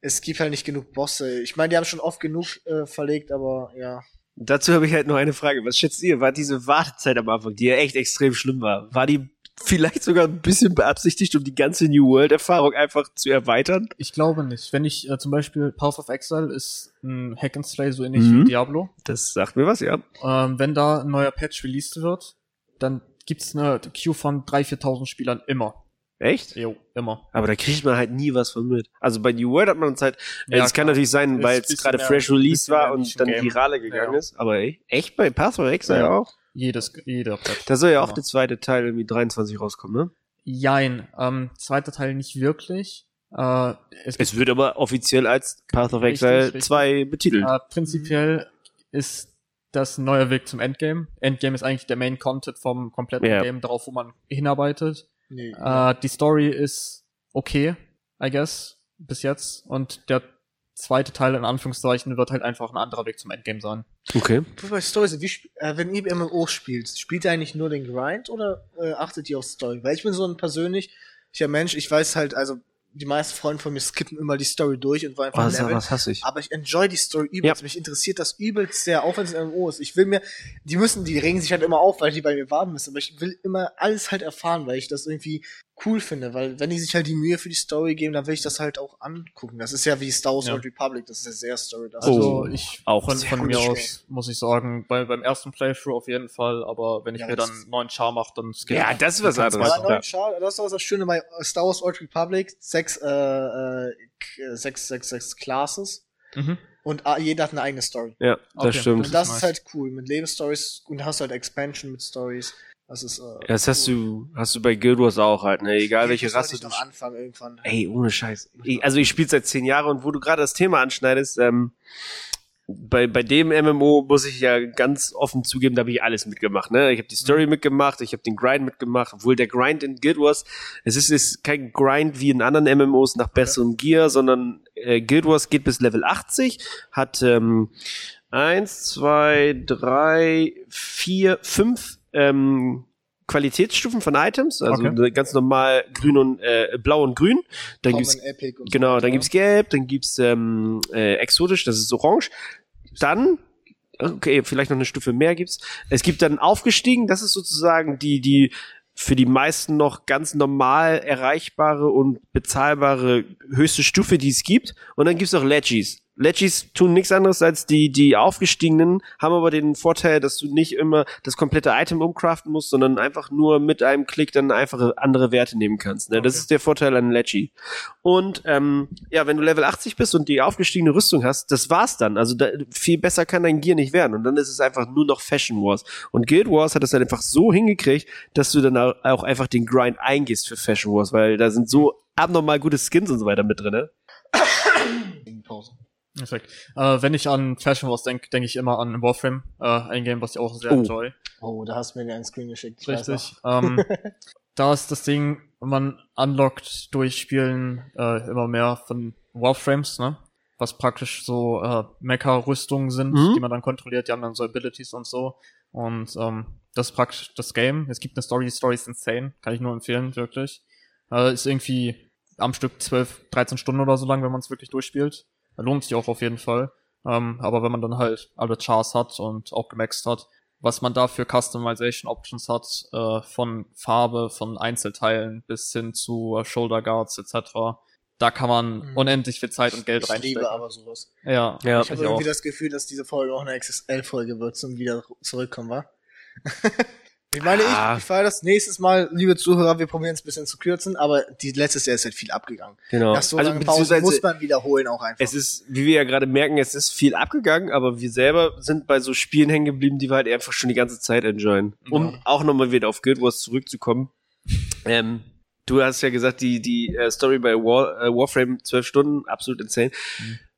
es gibt halt nicht genug Bosse. Ich meine, die haben schon oft genug äh, verlegt, aber ja. Dazu habe ich halt noch eine Frage. Was schätzt ihr? War diese Wartezeit am Anfang, die ja echt extrem schlimm war, war die vielleicht sogar ein bisschen beabsichtigt, um die ganze New World-Erfahrung einfach zu erweitern? Ich glaube nicht. Wenn ich äh, zum Beispiel Path of Exile ist ein Hack and Slay so ähnlich Mhm. wie Diablo. Das sagt mir was, ja. Ähm, wenn da ein neuer Patch released wird, dann gibt's eine Queue von 3.000, 4.000 Spielern immer. Echt? Jo, immer. Aber da kriegt man halt nie was von mit. Also bei New World hat man Zeit. Ja, es kann natürlich sein, weil es gerade fresh released war und dann Nischen-Game. virale gegangen Ja. ist. Aber echt, echt bei Path of Exile Ja. auch? Jedes, jeder Patch. Da soll ja auch der zweite Teil irgendwie 23 rauskommen, ne? Jein. Ähm, zweiter Teil nicht wirklich. Äh, es Es wird aber offiziell als Path of Exile richtig. 2 betitelt. Äh, prinzipiell ist das ein neuer Weg zum Endgame. Endgame ist eigentlich der Main Content vom kompletten Ja. Game, darauf, wo man hinarbeitet. Nee. Äh, die Story ist okay, I guess, bis jetzt. Und der zweite Teil, in Anführungszeichen, wird halt einfach ein anderer Weg zum Endgame sein. Okay. Bei Story sind, wie, äh, wenn ihr MMO spielt, spielt ihr eigentlich nur den Grind oder äh, achtet ihr auf Story? Weil ich bin so ein persönlich, ja Mensch, ich weiß halt, also die meisten Freunde von mir skippen immer die Story durch und wollen einfach Was, leveln. was hasse ich? Aber ich enjoy die Story übelst. Mich interessiert das übelst sehr, auch wenn es ein MMO ist. Ich will mir, die müssen, die regen sich halt immer auf, weil die bei mir warten müssen. Aber ich will immer alles halt erfahren, weil ich das irgendwie cool finde. Weil wenn die sich halt die Mühe für die Story geben, dann will ich das halt auch angucken. Das ist ja wie Star Wars Ja. Old Republic. Das ist ja sehr Story. Das Also Oh, ich auch von, von mir aus muss ich sagen, bei, beim ersten Playthrough auf jeden Fall, aber wenn ich Ja, mir dann neuen Char mache, dann skip Ja, das ist was anderes. Ja, Schal, das ist auch das Schöne bei Star Wars Old Republic. Sechs, äh, äh, sechs, sechs, sechs Classes. Mhm. Und ah, jeder hat eine eigene Story. Ja, das Okay. stimmt. Und das ist halt cool. Mit Lebensstories und hast halt Expansion mit Stories. Das ist, äh, Das hast du, hast du bei Guild Wars auch halt, ne? Egal welche Rasse ich du. noch anfangen irgendwann. Ey, ohne Scheiß. Ich, also ich spiele seit zehn Jahren und wo du gerade das Thema anschneidest, ähm, bei, bei dem MMO muss ich ja ganz offen zugeben, da habe ich alles mitgemacht. Ne? Ich habe die Story mitgemacht, ich habe den Grind mitgemacht, obwohl der Grind in Guild Wars, es ist, ist kein Grind wie in anderen MMOs nach besserem Gear, sondern äh, Guild Wars geht bis Level 80, hat ähm, eins, zwei, drei, vier, fünf ähm, Qualitätsstufen von Items, also Okay. ganz normal grün und äh, blau und grün. Dann Common, gibt's Epic und so Genau, weiter, dann ne? gibt's gelb, dann gibt's ähm, äh, exotisch, das ist orange. Dann, okay, vielleicht noch eine Stufe mehr gibt's. Es gibt dann aufgestiegen, das ist sozusagen die, die für die meisten noch ganz normal erreichbare und bezahlbare höchste Stufe, die es gibt. Und dann gibt's auch Legis. Legis tun nichts anderes als die, die aufgestiegenen, haben aber den Vorteil, dass du nicht immer das komplette Item umcraften musst, sondern einfach nur mit einem Klick dann einfache andere Werte nehmen kannst. Ne? Das Okay. ist der Vorteil an Legi. Und ähm, ja, wenn du Level 80 bist und die aufgestiegene Rüstung hast, das war's dann. Also da, viel besser kann dein Gear nicht werden. Und dann ist es einfach nur noch Fashion Wars. Und Guild Wars hat das dann einfach so hingekriegt, dass du dann au- auch einfach den Grind eingehst für Fashion Wars, weil da sind so abnormal gute Skins und so weiter mit drin. Ne? Pause. Perfekt. Äh, wenn ich an Fashion Wars denke, denke ich immer an Warframe, äh, ein Game, was ich auch sehr Oh. enjoy. Oh, da hast du mir einen Screen geschickt. Richtig. Ähm, *laughs* da ist das Ding, man unlockt durch Spielen äh, immer mehr von Warframes, ne? Was praktisch so äh, Mecha-Rüstungen sind, Mhm. die man dann kontrolliert, die haben dann so Abilities und so. Und ähm, das ist praktisch das Game. Es gibt eine Story, die Story ist insane, kann ich nur empfehlen, wirklich. Äh, ist irgendwie am Stück 12, 13 Stunden oder so lang, wenn man es wirklich durchspielt. Lohnt sich auch auf jeden Fall. Ähm, aber wenn man dann halt alle Chars hat und auch gemaxt hat, was man da für Customization Options hat, äh, von Farbe, von Einzelteilen bis hin zu äh, Shoulder Guards etc. Da kann man Mhm. unendlich viel Zeit und Geld Ich reinstecken. liebe aber sowas. ja, Ja. ich habe ich auch. irgendwie das Gefühl, dass diese Folge auch eine XSL-Folge wird zum wieder zurückkommen, wa? *laughs* ich meine, Ah. ich, ich feiere das nächstes Mal, liebe Zuhörer, wir probieren es ein bisschen zu kürzen, aber die letztes Jahr ist halt viel abgegangen. Genau. Nach so lange Pause muss man wiederholen auch einfach. Es ist, wie wir ja gerade merken, es ist viel abgegangen, aber wir selber sind bei so Spielen hängen geblieben, die wir halt einfach schon die ganze Zeit enjoyen. Um Ja. auch nochmal wieder auf Guild Wars zurückzukommen. Ähm, du hast ja gesagt, die, die äh, Story bei War, äh, Warframe 12 Stunden, absolut insane.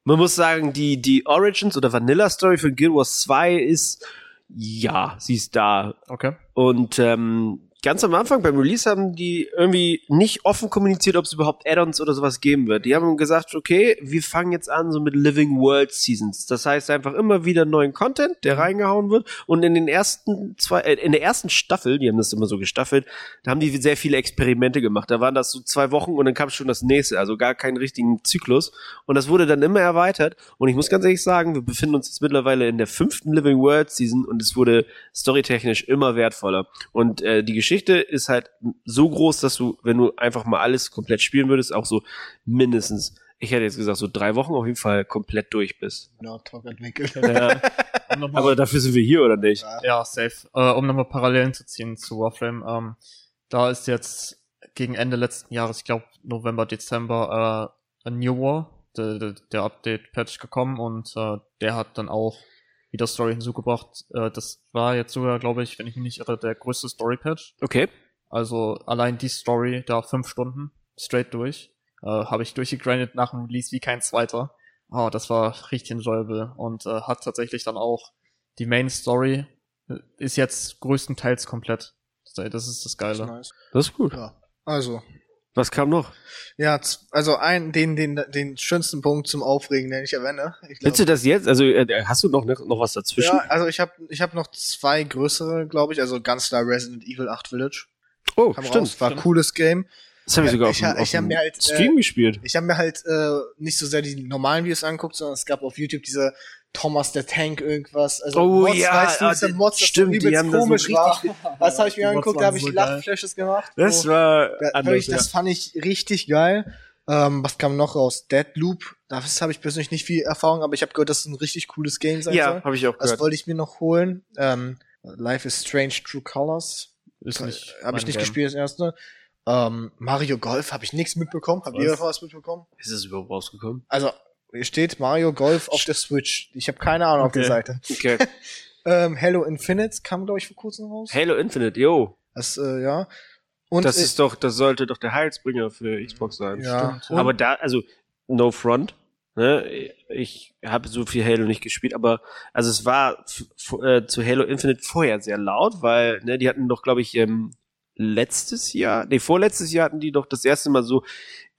Man muss sagen, die, die Origins oder Vanilla Story für Guild Wars 2 ist, ja, sie ist da. Okay. Und ähm, ganz am Anfang beim Release haben die irgendwie nicht offen kommuniziert, ob es überhaupt Add-ons oder sowas geben wird. Die haben gesagt, okay, wir fangen jetzt an so mit Living World Seasons. Das heißt einfach immer wieder neuen Content, der reingehauen wird. Und in den ersten zwei, äh, in der ersten Staffel, die haben das immer so gestaffelt, da haben die sehr viele Experimente gemacht. Da waren das so zwei Wochen und dann kam schon das nächste, also gar keinen richtigen Zyklus. Und das wurde dann immer erweitert. Und ich muss ganz ehrlich sagen, wir befinden uns jetzt mittlerweile in der fünften Living World Season und es wurde storytechnisch immer wertvoller. Und äh, die Geschichte ist halt so groß, dass du, wenn du einfach mal alles komplett spielen würdest, auch so mindestens, ich hätte jetzt gesagt, so drei Wochen auf jeden Fall komplett durch bist. genau, Talk entwickelt. Ja, Um aber dafür sind wir hier, oder nicht? Ja. Ja, safe. Äh, um nochmal Parallelen zu ziehen zu Warframe, ähm, da ist jetzt gegen Ende letzten Jahres, ich glaube November, Dezember, äh, a New War, der, der, der Update-Patch gekommen und äh, der hat dann auch wieder Story hinzugebracht. Äh, das war jetzt sogar, glaube ich, wenn ich mich nicht irre, der größte Story-Patch. Okay. Also allein die Story da fünf Stunden straight durch. Äh, Habe ich durchgegrindet nach dem Release wie kein zweiter. Oh, das war richtig enjoyable und äh, hat tatsächlich dann auch die Main Story äh, ist jetzt größtenteils komplett. Das das ist das Geile. Nice. Das ist gut. Ja. Also, Was kam noch? ja, also ein, den, den, den schönsten Punkt zum Aufregen, den ich erwähne. Ich glaub, Willst du das jetzt? Also äh, hast du noch, noch was dazwischen? ja, also ich habe ich hab noch zwei größere, glaube ich, also ganz klar Resident Evil 8 Village. oh, Kam stimmt. raus, war stimmt. cooles Game. Das habe ich sogar Ich auf, ich hab dem mir halt, äh, Stream gespielt. Ich habe mir halt äh, nicht so sehr die normalen Videos angeguckt, sondern es gab auf YouTube diese Thomas der Tank irgendwas. Also Oh Mods, ja, weißt du, ah, diese die- Mods, das stimmt, so die haben da so komisch richtig- war. *laughs* Das habe ich mir angeguckt, da habe ich so. Lachflashes gemacht. Das wo- war Ja, anders. Ja. das fand ich richtig geil. Ähm, was kam noch raus? Deadloop. Das habe ich persönlich nicht viel Erfahrung, aber ich habe gehört, dass es ein richtig cooles Game sein ja, soll. habe ich auch Das gehört. wollte ich mir noch holen. Ähm, Life is Strange True Colors. Ist nicht. Habe ich nicht Game. gespielt, das erste. Ähm, Mario Golf habe ich nichts mitbekommen. Habt ihr Was? mitbekommen? Ist es überhaupt rausgekommen? Also, steht Mario Golf auf der Switch. Ich habe keine Ahnung auf Okay. der Seite. Okay. *laughs* Ähm, Halo Infinite kam, glaube ich, vor kurzem raus. Halo Infinite, yo. Das, äh, ja. Und das ist doch, das sollte doch der Heilsbringer für Xbox sein. ja. Aber da, also, no front. Ne? Ich habe so viel Halo nicht gespielt, aber also es war äh, zu Halo Infinite vorher sehr laut, weil ne, die hatten doch, glaube ich, ähm, letztes Jahr, nee, vorletztes Jahr hatten die doch das erste Mal so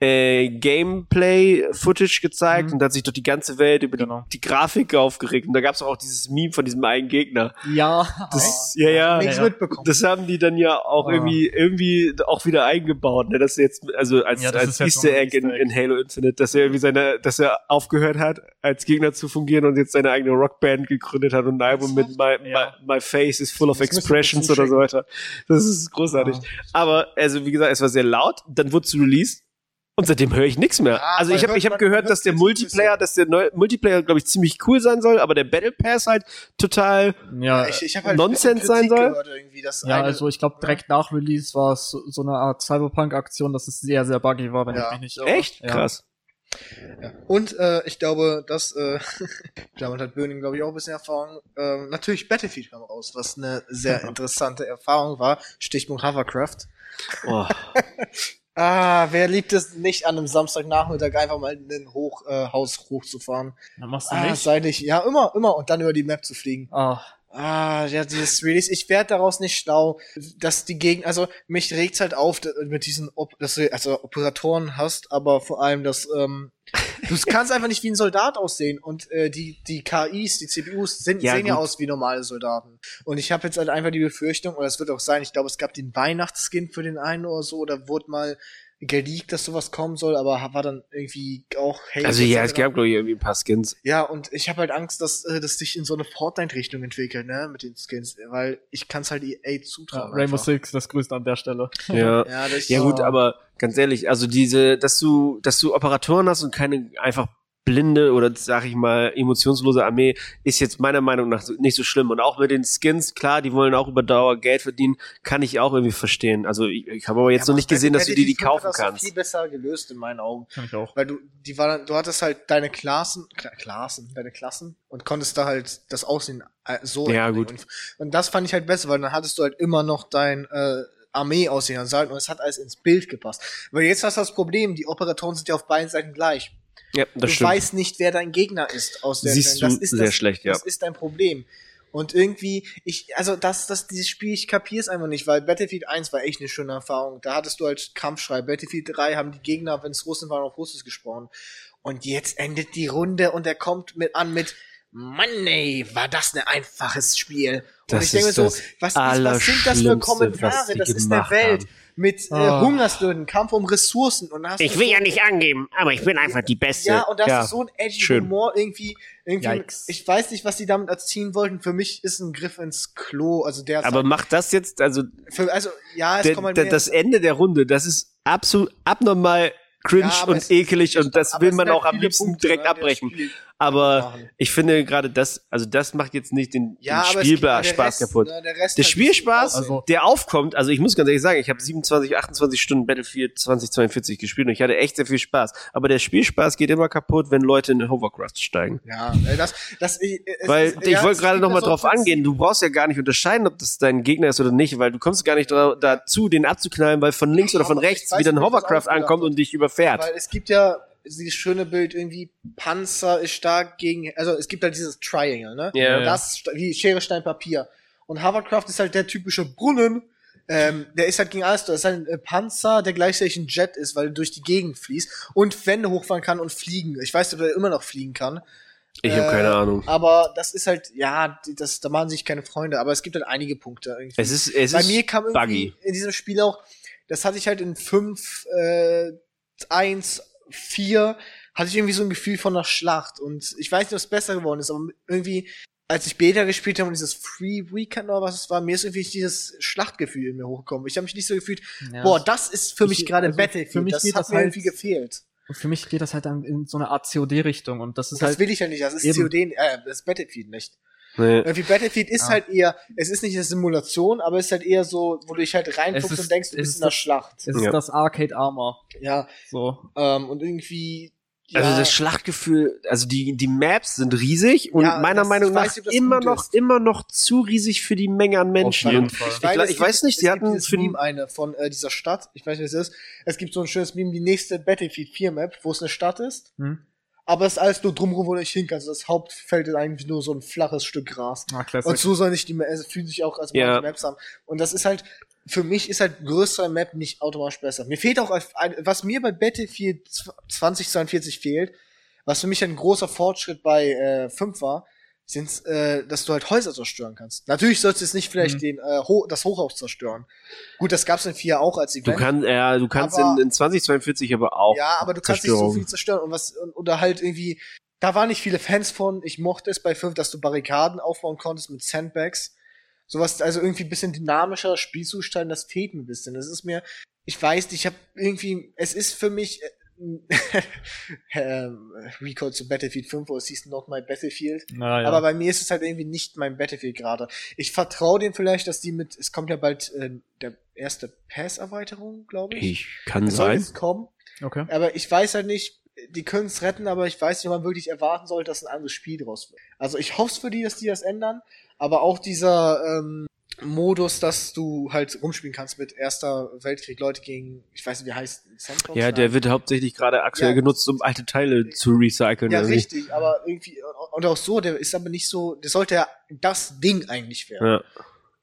äh, Gameplay-Footage gezeigt Mhm. und da hat sich doch die ganze Welt über Genau. die, die Grafik aufgeregt und da gab es auch dieses Meme von diesem einen Gegner. Ja. Das, ja, ja, nichts ja. mitbekommen. das haben die dann ja auch Ah. irgendwie irgendwie auch wieder eingebaut, ne? Dass er jetzt also als, Ja, das als ist jetzt Easter ein Egg in, Easter Egg. in Halo Infinite, dass er irgendwie seine, dass er aufgehört hat, als Gegner zu fungieren und jetzt seine eigene Rockband gegründet hat und ein Album mit My, Ja. my, my Face is full of Das expressions oder so weiter. Das ist großartig. Ja. Aber also wie gesagt, es war sehr laut, dann wurde es released. Und seitdem höre ich nichts mehr. Ja, also ich habe ich hab gehört, hört dass der. Multiplayer, dass der neue Multiplayer, glaube ich, ziemlich cool sein soll, aber der Battle Pass halt total Ja, ich, ich halt Nonsens sein soll? Ja eine- also ich glaube direkt nach Release war es so, so eine Art Cyberpunk-Aktion, dass es sehr, sehr buggy war, wenn Ja. ich mich nicht irre. echt Ja. krass. Ja. Und äh, ich glaube, dass äh, *laughs* damit hat Böning, glaube ich, auch ein bisschen Erfahrung. Ähm, natürlich Battlefield kam raus, was eine sehr *laughs* interessante Erfahrung war. Stichpunkt Hovercraft. Oh. *laughs* Ah, wer liebt es nicht an einem Samstagnachmittag einfach mal in ein Hoch, äh, hochzufahren? Dann machst du Ah, nicht. seitlich, ja, immer, immer und dann über die Map zu fliegen. Ah, Ah, ja, dieses Release, ich werde daraus nicht schlau, dass die Gegend, also mich regt's halt auf mit diesen, Op dass du also Operatoren hast, aber vor allem, dass ähm, du kannst einfach nicht wie ein Soldat aussehen und äh, die die KIs, die CPUs sind, Ja, sehen ja gut. aus wie normale Soldaten. Und ich habe jetzt halt einfach die Befürchtung, oder es wird auch sein, ich glaube, es gab den Weihnachtsskin für den einen oder so, oder wurde mal geleakt, dass sowas kommen soll, aber war dann irgendwie auch hey, Also ja, es gab glaube ich irgendwie ein paar Skins. Ja, und ich habe halt Angst, dass äh, das sich in so eine Fortnite-Richtung entwickelt, ne, mit den Skins, weil ich kann es halt EA ja, zutrauen. Rainbow einfach. Six, das grüßt an der Stelle. *laughs* Ja. Ja, das Ja gut, aber ganz ehrlich, also diese, dass du, dass du Operatoren hast und keine einfach blinde oder sag ich mal emotionslose Armee, ist jetzt meiner Meinung nach nicht so schlimm. Und auch mit den Skins, klar, die wollen auch über Dauer Geld verdienen, kann ich auch irgendwie verstehen. Also ich, ich habe aber jetzt Ja, noch nicht gesehen, dass du dir die Battlefield kaufen das kannst. viel besser gelöst in meinen Augen, Kann ich auch. weil du die war du hattest halt deine Klassen, Kla Klassen, deine Klassen und konntest da halt das Aussehen äh, so Ja, gut. Und, und das fand ich halt besser, weil dann hattest du halt immer noch dein äh, Armee aussehen und es hat alles ins Bild gepasst. Weil jetzt hast du das Problem, die Operatoren sind ja auf beiden Seiten gleich. Ja, das du stimmt. weißt nicht, wer dein Gegner ist aus der Siehst das du ist sehr das, schlecht, ja. Das ist dein Problem. Und irgendwie, ich, also das, das, dieses Spiel, ich kapier's einfach nicht, weil Battlefield 1 war echt eine schöne Erfahrung. Da hattest du als Kampfschrei. Battlefield 3 haben die Gegner, wenn es Russen waren, auf Russisch gesprochen. Und jetzt endet die Runde und er kommt mit an mit Mann, ey, war das ein einfaches Spiel. Und Das ich denke mir so, das was, was, sind das für Kommentare? Das ist eine gemacht Welt haben. Mit äh, Ah. Hungersnöten, Kampf um Ressourcen. Und da hast Ich du will so ja nicht angeben, aber ich bin einfach die Beste. ja, und das ja. ist so ein edgy schön. Humor irgendwie. irgendwie Yikes. ich weiß nicht, was die damit erziehen wollten. Für mich ist ein Griff ins Klo. Also der aber halt, macht das jetzt, also für, also ja, es der, kommt halt der, das Ende der Runde, das ist absolut abnormal cringe Ja, und ekelig und das will man sind auch halt am liebsten Punkte, direkt ne, abbrechen. Aber machen. ich finde gerade das, also das macht jetzt nicht den, Ja, den Spielspaß kaputt. ne, der Rest Der Spielspaß. Also- der aufkommt, also ich muss ganz ehrlich sagen, ich habe 27, 28 Stunden Battlefield 2042 gespielt und ich hatte echt sehr viel Spaß. Aber der Spielspaß geht immer kaputt, wenn Leute in Hovercraft steigen. ja, das, das, äh, es Weil ich ja, wollte gerade noch mal so drauf angehen, du brauchst ja gar nicht unterscheiden, ob das dein Gegner ist oder nicht, weil du kommst gar nicht da, dazu, den abzuknallen, weil von links oder von ich rechts wieder ein Hovercraft ankommt und dich überfährt. Weil es gibt ja dieses schöne Bild irgendwie, Panzer ist stark gegen, also es gibt halt dieses Triangle, ne? Ja. Das ist sta- wie Schere, Stein, Papier. Und Hovercraft ist halt der typische Brunnen, ähm, der ist halt gegen alles, das ist halt ein äh, Panzer, der gleichzeitig ein Jet ist, weil er durch die Gegend fließt und Wände hochfahren kann und fliegen. Ich weiß nicht, ob er immer noch fliegen kann. Ich habe Äh, keine Ahnung. Aber das ist halt, ja, das, da machen sich keine Freunde, aber es gibt halt einige Punkte irgendwie. Es ist, es Bei ist mir kam irgendwie buggy. in diesem Spiel auch das hatte ich halt in 5, äh, 1, 4, hatte ich irgendwie so ein Gefühl von einer Schlacht. Und ich weiß nicht, ob es besser geworden ist, aber irgendwie, als ich Beta gespielt habe und dieses Free Weekend oder was es war, mir ist irgendwie dieses Schlachtgefühl in mir hochgekommen. Ich habe mich nicht so gefühlt, Ja, boah, das ist für Ich- mich gerade also Battlefield. für mich das hat das mir halt- irgendwie gefehlt. Und für mich geht das halt dann in so eine Art COD-Richtung und das ist das halt. will ich ja nicht. Das ist eben. COD, äh, das ist Battlefield nicht. Nee. Irgendwie Battlefield ist Ja. halt eher, es ist nicht eine Simulation, aber es ist halt eher so, wo du dich halt reinguckst Es ist- und denkst, du es bist ist in der das- Schlacht. Es ist Ja. das Arcade Armor. Ja, So. ähm, und irgendwie, ja, Also das Schlachtgefühl, also die, die Maps sind riesig und Ja, meiner Meinung ich nach weiß immer noch, ist. immer noch zu riesig für die Menge an Menschen. Auf jeden Und Fall. ich, gla- es ich weiß nicht, es sie gibt hatten für die, Meme eine von äh, dieser Stadt, ich weiß nicht, was es ist. Es gibt so ein schönes Meme, die nächste Battlefield 4 Map, wo es eine Stadt ist, Hm? Aber es ist alles nur drumherum, wo du nicht hin kannst. Das Hauptfeld ist eigentlich nur so ein flaches Stück Gras. Ah. Und so soll nicht die also fühlen sich auch als manche Maps haben. Und das ist halt, für mich ist halt größere Map nicht automatisch besser. Mir fehlt auch, ein, was mir bei Battlefield 2042 fehlt, was für mich ein großer Fortschritt bei äh, 5 war, sind, äh, dass du halt Häuser zerstören kannst. Natürlich sollst du jetzt nicht vielleicht Mhm. den, äh, Ho das Hochhaus zerstören. Gut, das gab's in 4 auch als du Event. kannst, ja, du kannst Aber- in, in 2042 aber auch. Ja, aber du kannst nicht so viel zerstören und was und, oder halt irgendwie da waren nicht viele Fans von. Ich mochte es bei 5, dass du Barrikaden aufbauen konntest mit Sandbags. Sowas also irgendwie ein bisschen dynamischer Spielzustand, das fehlt mir ein bisschen. Das ist mir ich weiß nicht, ich habe irgendwie es ist für mich äh, *laughs* ähm, Recall zu Battlefield 5, wo es hieß Not My Battlefield. naja. Aber bei mir ist es halt irgendwie nicht mein Battlefield gerade. Ich vertraue denen vielleicht, dass die mit, es kommt ja bald äh, der erste Pass-Erweiterung, glaube ich. Ich kann Es soll sein. jetzt kommen. okay. Aber ich weiß halt nicht, die können es retten, aber ich weiß nicht, ob man wirklich erwarten sollte, dass ein anderes Spiel draus wird. Also ich hoffe für die, dass die das ändern, aber auch dieser ähm, Modus, dass du halt rumspielen kannst mit Erster Weltkrieg, Leute gegen, ich weiß nicht, wie heißt Centrums? Ja, der wird hauptsächlich gerade aktuell Ja. genutzt, um alte Teile zu recyceln. Ja, richtig, aber irgendwie, und auch so, der ist aber nicht so, der sollte ja das Ding eigentlich werden. Ja.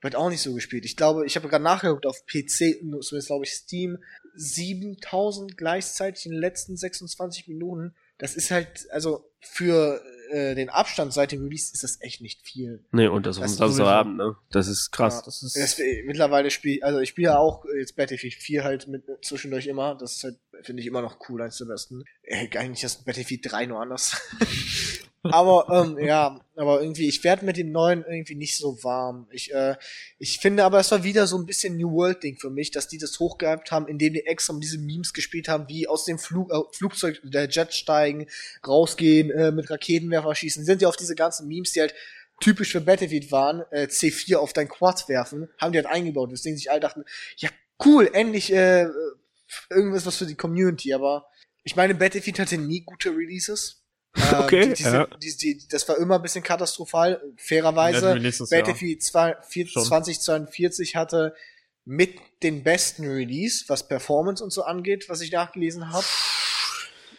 Wird auch nicht so gespielt. Ich glaube, ich habe gerade nachgeguckt auf PC, zumindest glaube ich Steam, 7000 gleichzeitig in den letzten 26 Minuten. Das ist halt, also für äh, den Abstand seit dem Release ist das echt nicht viel. Nee, und das Das ist Samstagabend, ne? Das ist krass. Das ist. Das, mittlerweile spiele also ich spiele ja auch jetzt Battlefield 4 halt mit zwischendurch immer. Das ist halt, finde ich immer noch cool, eins der besten. Äh, eigentlich ist Battlefield 3 nur anders. *laughs* aber ähm, ja, aber irgendwie, ich werde mit dem neuen irgendwie nicht so warm. Ich, äh, ich finde aber, es war wieder so ein bisschen New World-Ding für mich, dass die das hochgehypt haben, indem die extra um diese Memes gespielt haben, wie aus dem Flug, äh, Flugzeug, der Jet steigen, rausgehen, äh, mit Raketenwerfer schießen. Sind ja auf diese ganzen Memes, die halt typisch für Battlefield waren, äh, C4 auf dein Quad werfen, haben die halt eingebaut, weswegen sich alle dachten, ja cool, endlich äh, irgendwas was für die Community, aber ich meine, Battlefield hatte nie gute Releases. Ähm, *laughs* Okay, die, die, ja. die, die, das war immer ein bisschen katastrophal, fairerweise. Ja, Releases, ja. Battlefield 2, 4, Schon. 2042 hatte mit den besten Release, was Performance und so angeht, was ich nachgelesen habe,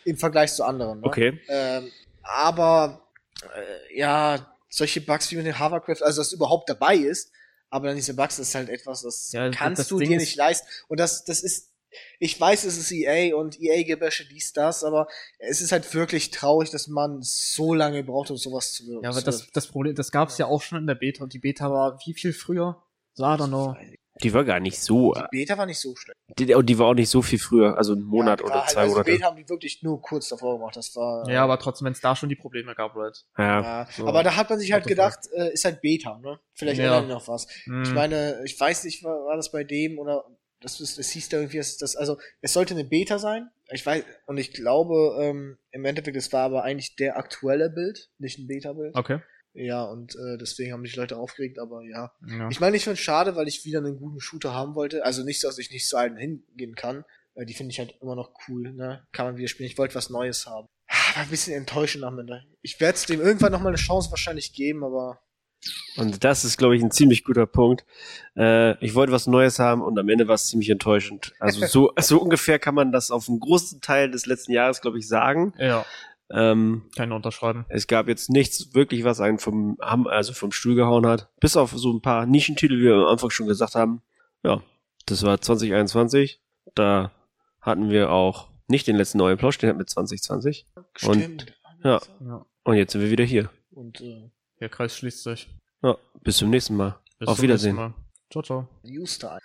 im Vergleich zu anderen. Ne? Okay. Ähm, aber äh, ja, solche Bugs wie mit dem Hovercraft, also dass überhaupt dabei ist, aber dann diese Bugs, das ist halt etwas, das Ja, kannst das du Ding dir nicht leisten. Und das, das ist, ich weiß, es ist EA und EA-Gebäsche dies, das, aber es ist halt wirklich traurig, dass man so lange braucht, um sowas zu wirken. ja, aber das, das Problem, das gab es ja auch schon in der Beta und die Beta war wie viel früher? So, I don't know. Die war gar nicht so. Die Beta war nicht so schlecht. Die, und die war auch nicht so viel früher, also einen Monat ja, oder war zwei also Monate. Beta haben die wirklich nur kurz davor gemacht. Das war. Ja, aber trotzdem, wenn es da schon die Probleme gab, right? Ja. Ja, so. aber da hat man sich halt gedacht, äh, ist halt Beta, ne? Vielleicht Ja. ändern die noch was. Hm. Ich meine, ich weiß nicht, war, war das bei dem oder das, ist, das hieß da irgendwie, dass das, also es sollte eine Beta sein. Ich weiß, und ich glaube, ähm, im Endeffekt, es war aber eigentlich der aktuelle Bild, nicht ein Beta-Bild. Okay. Ja, und äh, deswegen haben sich Leute aufgeregt, aber ja. Ja. Ich meine, ich finde es schade, weil ich wieder einen guten Shooter haben wollte. Also nicht, dass ich nicht zu einem hingehen kann. Äh, Die finde ich halt immer noch cool, ne? Kann man wieder spielen. Ich wollte was Neues haben. War ein bisschen enttäuschend am Ende. Ich werde es dem irgendwann noch mal eine Chance wahrscheinlich geben, aber Und das ist, glaube ich, ein ziemlich guter Punkt. Äh, ich wollte was Neues haben und am Ende war es ziemlich enttäuschend. Also so, *laughs* so ungefähr kann man das auf einen großen Teil des letzten Jahres, glaube ich, sagen. ja, Ähm, nur unterschreiben. es gab jetzt nichts wirklich, was einen vom, also vom Stuhl gehauen hat. Bis auf so ein paar Nischentitel, wie wir am Anfang schon gesagt haben. Ja, das war 2021. Da hatten wir auch nicht den letzten neuen Plausch, den hatten wir 2020. Und- stimmt. ja. Ja. Und jetzt sind wir wieder hier. Und äh, Der Kreis schließt sich. Ja, bis zum nächsten Mal. Bis Auf zum Wiedersehen. nächsten Mal. Ciao, ciao. News Time.